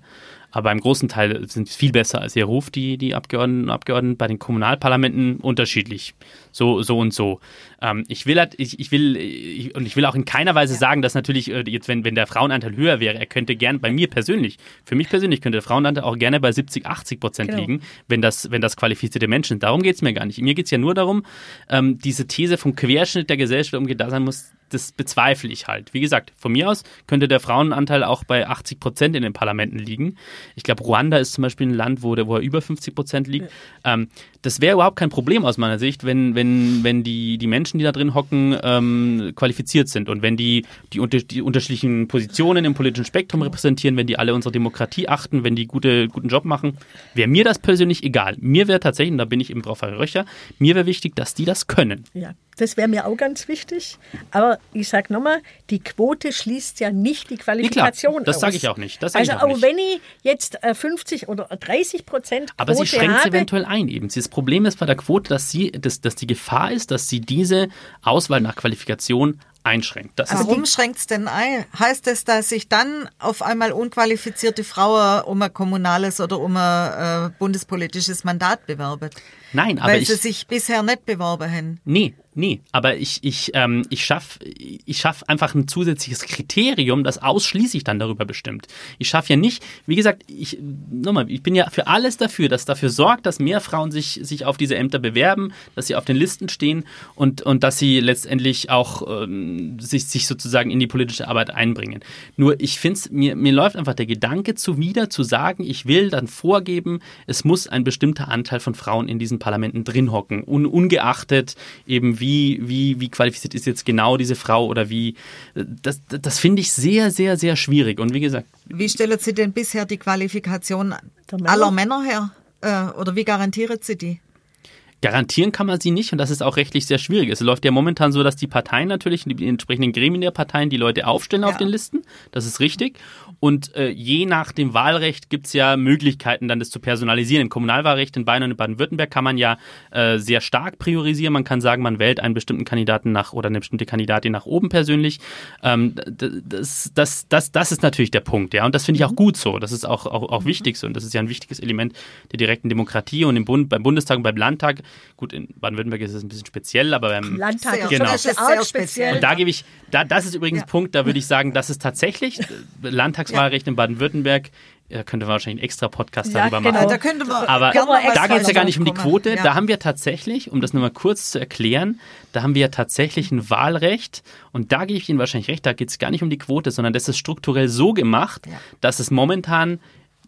Speaker 1: Aber im großen Teil sind es viel besser als ihr Ruf, die, die Abgeordneten und Abgeordneten bei den Kommunalparlamenten unterschiedlich. So, so und so. Ähm, ich will halt, ich, ich will, ich, und ich will auch in keiner Weise sagen, dass natürlich, äh, jetzt, wenn, wenn der Frauenanteil höher wäre, er könnte gern, bei mir persönlich, für mich persönlich könnte der Frauenanteil auch gerne bei 70, 80 Prozent genau. liegen, wenn das, wenn das qualifizierte Menschen sind. Darum geht es mir gar nicht. Mir geht es ja nur darum, ähm, diese These vom Querschnitt der Gesellschaft umgeht da sein muss, das bezweifle ich halt. Wie gesagt, von mir aus könnte der Frauenanteil auch bei 80 Prozent in den Parlamenten liegen. Ich glaube, Ruanda ist zum Beispiel ein Land, wo, der, wo er über 50 Prozent liegt. Ja. Ähm, das wäre überhaupt kein Problem aus meiner Sicht, wenn, wenn, wenn die, die Menschen, die da drin hocken, ähm, qualifiziert sind und wenn die, die, unter, die unterschiedlichen Positionen im politischen Spektrum repräsentieren, wenn die alle unsere Demokratie achten, wenn die gute, guten Job machen, wäre mir das persönlich egal. Mir wäre tatsächlich, und da bin ich eben drauf Röcher, mir wäre wichtig, dass die das können.
Speaker 3: Ja, das wäre mir auch ganz wichtig. Aber ich sage nochmal, die Quote schließt ja nicht die Qualifikation
Speaker 1: nee, Das sage ich auch nicht. Das
Speaker 3: also
Speaker 1: auch,
Speaker 3: auch wenn ich jetzt 50 oder 30 Prozent Quote
Speaker 1: Aber sie schränkt es eventuell ein eben. Das Problem ist bei der Quote, dass, sie, dass, dass die Gefahr ist, dass sie diese Auswahl nach Qualifikation einschränkt. Das
Speaker 2: Warum schränkt es denn ein? Heißt es, dass sich dann auf einmal unqualifizierte Frauen um ein kommunales oder um ein äh, bundespolitisches Mandat bewerben?
Speaker 1: Nein, aber
Speaker 2: Weil
Speaker 1: ich,
Speaker 2: sie sich bisher nicht beworben haben.
Speaker 1: Nee, nee. Aber ich, ich, ähm, ich schaffe ich schaff einfach ein zusätzliches Kriterium, das ausschließlich dann darüber bestimmt. Ich schaffe ja nicht, wie gesagt, ich, nochmal, ich bin ja für alles dafür, dass dafür sorgt, dass mehr Frauen sich, sich auf diese Ämter bewerben, dass sie auf den Listen stehen und, und dass sie letztendlich auch ähm, sich, sich sozusagen in die politische Arbeit einbringen. Nur ich finde es, mir, mir läuft einfach der Gedanke zuwider, zu sagen, ich will dann vorgeben, es muss ein bestimmter Anteil von Frauen in diesen Parlamenten drin hocken, un, ungeachtet eben wie, wie, wie qualifiziert ist jetzt genau diese Frau oder wie, das, das finde ich sehr, sehr, sehr schwierig und wie gesagt.
Speaker 2: Wie stellen Sie denn bisher die Qualifikation aller Männer her? Äh, oder wie garantieren Sie die?
Speaker 1: Garantieren kann man sie nicht und das ist auch rechtlich sehr schwierig. Es läuft ja momentan so, dass die Parteien natürlich, die entsprechenden Gremien der Parteien, die Leute aufstellen auf den Listen. Das ist richtig. Und äh, je nach dem Wahlrecht gibt es ja Möglichkeiten, dann das zu personalisieren. Im Kommunalwahlrecht in Bayern und in Baden-Württemberg kann man ja äh, sehr stark priorisieren. Man kann sagen, man wählt einen bestimmten Kandidaten nach oder eine bestimmte Kandidatin nach oben persönlich. Ähm, das, das, das, das ist natürlich der Punkt, ja. Und das finde ich auch gut so. Das ist auch, auch, auch wichtig so. Und das ist ja ein wichtiges Element der direkten Demokratie. Und im Bund, beim Bundestag und beim Landtag Gut, in Baden-Württemberg ist es ein bisschen speziell, aber beim
Speaker 3: Landtag
Speaker 2: Sehr,
Speaker 1: genau.
Speaker 2: das ist
Speaker 3: auch
Speaker 2: sehr
Speaker 3: speziell.
Speaker 1: Und da gebe ich, da, das ist übrigens
Speaker 2: Ja.
Speaker 1: Punkt, da würde ich sagen, das ist tatsächlich äh, Landtagswahlrecht in Baden-Württemberg. Da könnte man wahrscheinlich einen extra Podcast
Speaker 3: Ja,
Speaker 1: darüber
Speaker 3: genau.
Speaker 1: machen.
Speaker 2: Da könnte man
Speaker 1: Aber da geht es ja gar nicht um die. Quote.
Speaker 2: Ja.
Speaker 1: Da haben wir tatsächlich, um das nur mal kurz zu erklären, da haben wir tatsächlich ein Wahlrecht. Und da gebe ich Ihnen wahrscheinlich recht, da geht es gar nicht um die Quote, sondern das ist strukturell so gemacht,
Speaker 2: Ja.
Speaker 1: dass es momentan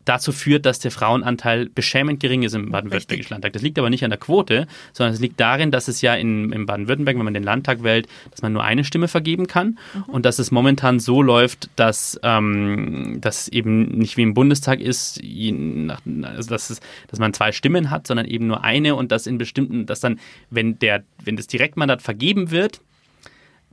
Speaker 1: dazu führt, dass der Frauenanteil beschämend gering ist im baden-württembergischen Landtag. Das liegt aber nicht an der Quote, sondern es liegt darin, dass es ja in, in Baden-Württemberg, wenn man den Landtag wählt, dass man nur eine Stimme vergeben kann und dass es momentan so läuft, dass ähm, das eben nicht wie im Bundestag ist, nach, also dass, es, dass man zwei Stimmen hat, sondern eben nur eine und dass in bestimmten, dass dann, wenn der, wenn das Direktmandat vergeben wird,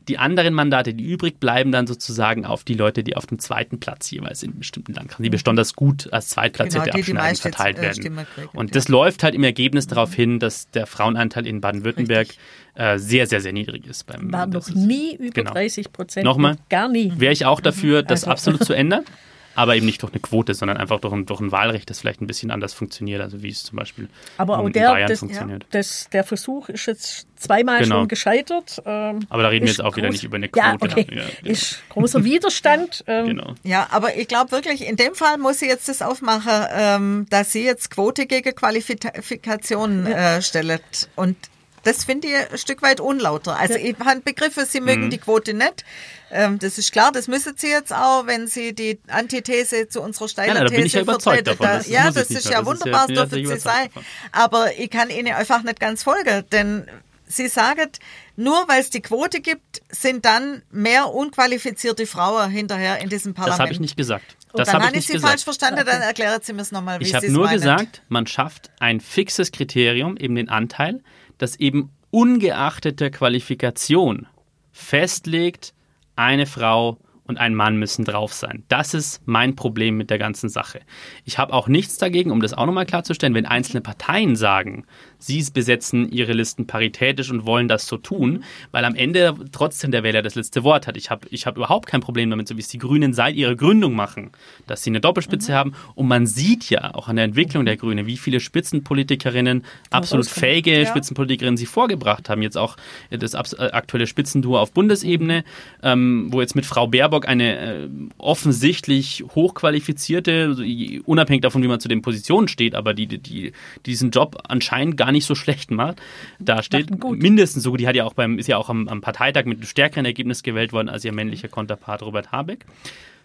Speaker 1: die anderen Mandate, die übrig bleiben, dann sozusagen auf die Leute, die auf dem zweiten Platz jeweils in bestimmten Landkreisen, die besonders gut als Zweitplatzierte
Speaker 2: Genau, die die
Speaker 1: abschneiden, verteilt
Speaker 2: äh,
Speaker 1: werden. Und
Speaker 2: ja.
Speaker 1: das läuft halt im Ergebnis darauf hin, dass der Frauenanteil in Baden-Württemberg äh, sehr, sehr, sehr niedrig ist. Beim,
Speaker 3: War noch
Speaker 1: ist-
Speaker 3: nie über
Speaker 1: genau.
Speaker 3: 30 Prozent.
Speaker 1: Nochmal?
Speaker 3: Gar nie.
Speaker 1: Wäre ich auch dafür, das
Speaker 3: Also-
Speaker 1: absolut zu ändern. Aber eben nicht durch eine Quote, sondern einfach durch ein, durch ein Wahlrecht, das vielleicht ein bisschen anders funktioniert, also wie es zum Beispiel
Speaker 3: Aber auch
Speaker 1: in
Speaker 3: der,
Speaker 1: Bayern
Speaker 3: das,
Speaker 1: funktioniert.
Speaker 3: das, der Versuch ist jetzt zweimal
Speaker 1: Genau.
Speaker 3: schon gescheitert. Ähm,
Speaker 1: Aber da reden wir jetzt auch wieder nicht über eine
Speaker 3: Ja,
Speaker 1: Quote.
Speaker 3: okay.
Speaker 1: Ja, genau.
Speaker 3: Ist großer Widerstand. Ähm,
Speaker 1: Genau.
Speaker 2: Ja, aber ich glaube wirklich, in dem Fall muss ich jetzt das aufmachen, ähm, dass sie jetzt Quote gegen Qualifikation äh, stellt. Und das finde ich ein Stück weit unlauter. Also ich habe Begriffe, sie
Speaker 1: Mhm.
Speaker 2: mögen die Quote nicht. Ähm, das ist klar, das müssen sie jetzt auch, wenn sie die Antithese zu unserer steilen
Speaker 1: ich
Speaker 2: These
Speaker 1: ja überzeugt
Speaker 2: vertreten.
Speaker 1: davon.
Speaker 2: Da,
Speaker 1: Das
Speaker 2: ja, das ist ja
Speaker 1: Das ist ja-
Speaker 2: wunderbar,
Speaker 1: ja,
Speaker 2: dürfen sie sein.
Speaker 1: davon.
Speaker 2: Aber ich kann ihnen einfach nicht ganz folgen, denn sie sagen, nur weil es die Quote gibt, sind dann mehr unqualifizierte Frauen hinterher in diesem Parlament.
Speaker 1: Das habe ich nicht gesagt. Das
Speaker 2: dann
Speaker 1: habe ich
Speaker 2: Sie
Speaker 1: gesagt.
Speaker 2: falsch verstanden, dann erklären Sie mir es nochmal, wie
Speaker 1: Ich
Speaker 2: Sie
Speaker 1: habe nur
Speaker 2: meinen.
Speaker 1: gesagt, man schafft ein fixes Kriterium, eben den Anteil, das eben ungeachtet der Qualifikation festlegt, eine Frau und ein Mann müssen drauf sein. Das ist mein Problem mit der ganzen Sache. Ich habe auch nichts dagegen, um das auch nochmal klarzustellen, wenn einzelne Parteien sagen, sie besetzen ihre Listen paritätisch und wollen das so tun, weil am Ende trotzdem der Wähler das letzte Wort hat. Ich habe ich hab überhaupt kein Problem damit, so wie es die Grünen seit ihrer Gründung machen, dass sie eine Doppelspitze haben. Und man sieht ja auch an der Entwicklung der Grünen, wie viele Spitzenpolitikerinnen, absolut fähige Spitzenpolitikerinnen sie vorgebracht haben. Jetzt auch das abs- äh, aktuelle Spitzenduo auf Bundesebene, ähm, wo jetzt mit Frau Baerbock eine äh, offensichtlich hochqualifizierte, also unabhängig davon, wie man zu den Positionen steht, aber die, die, die diesen Job anscheinend gar nicht so schlecht macht, da steht mindestens so gut. Die hat ja auch beim, ist ja auch am, am Parteitag mit einem stärkeren Ergebnis gewählt worden als ihr männlicher Konterpart Robert Habeck.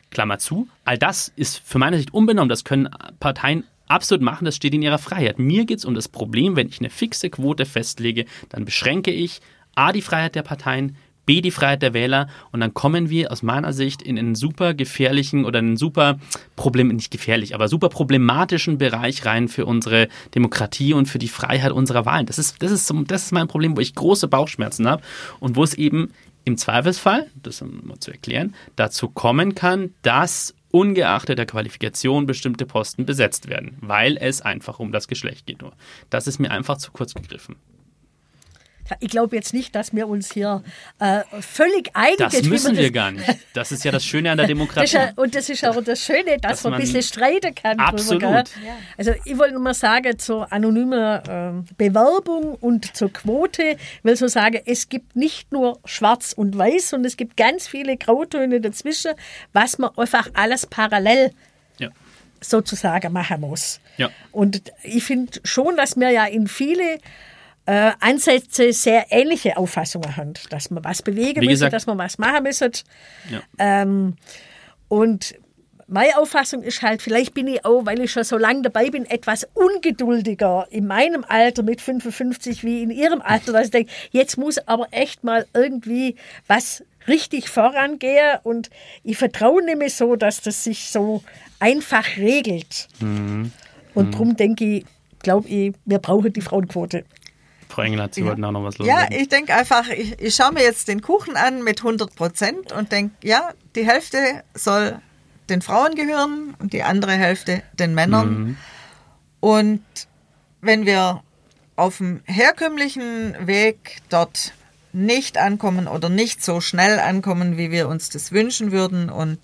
Speaker 1: Klammer zu. All das ist für meine Sicht unbenommen. Das können Parteien absolut machen. Das steht in ihrer Freiheit. Mir geht es um das Problem, wenn ich eine fixe Quote festlege, dann beschränke ich A, die Freiheit der Parteien, B, die Freiheit der Wähler und dann kommen wir aus meiner Sicht in einen super gefährlichen oder einen super Problem, nicht gefährlich, aber super problematischen Bereich rein für unsere Demokratie und für die Freiheit unserer Wahlen. Das ist, das ist, das ist mein Problem, wo ich große Bauchschmerzen habe und wo es eben im Zweifelsfall, das um mal zu erklären, dazu kommen kann, dass ungeachtet der Qualifikation bestimmte Posten besetzt werden, weil es einfach um das Geschlecht geht. Nur. Das ist mir einfach zu kurz gegriffen.
Speaker 3: Ich glaube jetzt nicht, dass wir uns hier äh, völlig einig
Speaker 1: Das
Speaker 3: sind, wie
Speaker 1: müssen
Speaker 3: man
Speaker 1: wir gar nicht. Das ist ja das Schöne an der
Speaker 3: Das
Speaker 1: Demokratie.
Speaker 3: ja, und das ist auch das Schöne, dass,
Speaker 1: Dass
Speaker 3: man ein bisschen streiten kann.
Speaker 1: Absolut.
Speaker 3: Drüber, also ich wollte nur mal sagen, zur anonymen ähm, Bewerbung und zur Quote, ich will so sagen, es gibt nicht nur schwarz und weiß, sondern es gibt ganz viele Grautöne dazwischen, was man einfach alles parallel
Speaker 1: Ja.
Speaker 3: sozusagen machen muss.
Speaker 1: Ja.
Speaker 3: Und ich finde schon, dass wir ja in viele äh, Ansätze sehr ähnliche Auffassungen haben, dass man was bewegen
Speaker 1: Wie
Speaker 3: müssen,
Speaker 1: gesagt-
Speaker 3: dass man was machen müssen.
Speaker 1: Ja.
Speaker 3: Ähm, und meine Auffassung ist halt, vielleicht bin ich auch, weil ich schon so lange dabei bin, etwas ungeduldiger in meinem Alter mit 55 wie in ihrem Alter, dass ich denke, jetzt muss aber echt mal irgendwie was richtig vorangehen und ich vertraue nämlich so, dass das sich so einfach regelt. Und darum denke ich, glaube ich, wir brauchen die Frauenquote.
Speaker 1: Frau Engelhardt, Sie
Speaker 2: Ja.
Speaker 1: wollten auch noch was
Speaker 2: Ja,
Speaker 1: loswerden.
Speaker 2: ich denke einfach, ich, ich schaue mir jetzt den Kuchen an mit 100 Prozent und denke, ja, die Hälfte soll den Frauen gehören und die andere Hälfte den Männern.
Speaker 1: Mhm.
Speaker 2: Und wenn wir auf dem herkömmlichen Weg dort nicht ankommen oder nicht so schnell ankommen, wie wir uns das wünschen würden und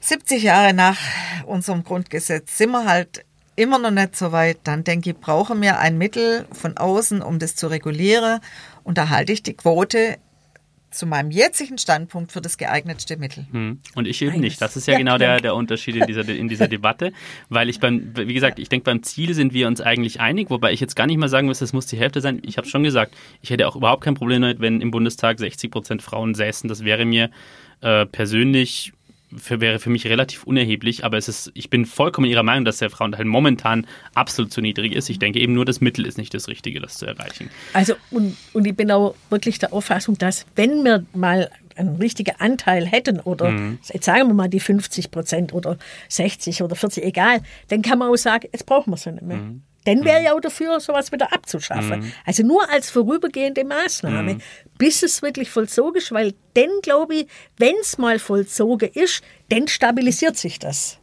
Speaker 2: 70 Jahre nach unserem Grundgesetz sind wir halt immer noch nicht so weit, dann denke ich, brauchen wir ein Mittel von außen, um das zu regulieren. Und da halte ich die Quote zu meinem jetzigen Standpunkt für das geeignetste Mittel.
Speaker 1: Hm. Und ich eben
Speaker 3: Eines.
Speaker 1: nicht. Das ist ja,
Speaker 3: Ja,
Speaker 1: genau der, der Unterschied in dieser, in dieser Debatte, weil ich beim, wie gesagt, ich denke, beim Ziel sind wir uns eigentlich einig, wobei ich jetzt gar nicht mal sagen muss, es muss die Hälfte sein. Ich habe schon gesagt, ich hätte auch überhaupt kein Problem damit, wenn im Bundestag 60 Prozent Frauen säßen. Das wäre mir äh, persönlich für, wäre für mich relativ unerheblich, aber es ist, ich bin vollkommen Ihrer Meinung, dass der Frauenteil momentan absolut zu niedrig ist. Ich denke eben nur, das Mittel ist nicht das Richtige, das zu erreichen.
Speaker 3: Also, und, und ich bin auch wirklich der Auffassung, dass wenn wir mal einen richtigen Anteil hätten oder jetzt sagen wir mal die 50 Prozent oder 60 oder 40, egal, dann kann man auch sagen, jetzt brauchen wir sie nicht mehr. Dann wäre ich auch dafür, sowas wieder abzuschaffen. Also nur als vorübergehende Maßnahme, bis es wirklich vollzogen ist, weil dann glaube ich, wenn es mal vollzogen ist, dann stabilisiert sich das.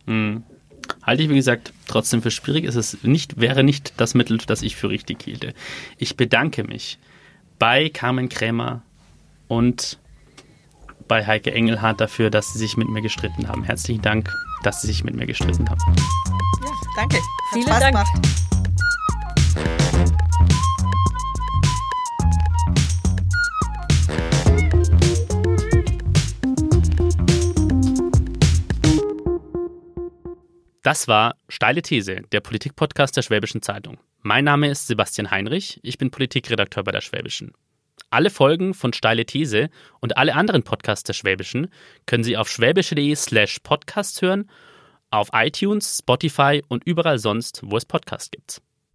Speaker 1: Halte ich, wie gesagt, trotzdem für schwierig. Es ist nicht, wäre nicht das Mittel, das ich für richtig hielte. Ich bedanke mich bei Carmen Krämer und bei Heike Engelhardt dafür, dass sie sich mit mir gestritten haben. Herzlichen Dank, dass sie sich mit mir gestritten haben.
Speaker 2: Ja, danke. Hat
Speaker 3: Vielen
Speaker 2: Spaß
Speaker 3: Dank.
Speaker 2: gemacht.
Speaker 1: Das war Steile These, der Politikpodcast der Schwäbischen Zeitung. Mein Name ist Sebastian Heinrich, ich bin Politikredakteur bei der Schwäbischen. Alle Folgen von Steile These und alle anderen Podcasts der Schwäbischen können Sie auf schwäbische.de slash podcast hören, auf iTunes, Spotify und überall sonst, wo es Podcasts gibt.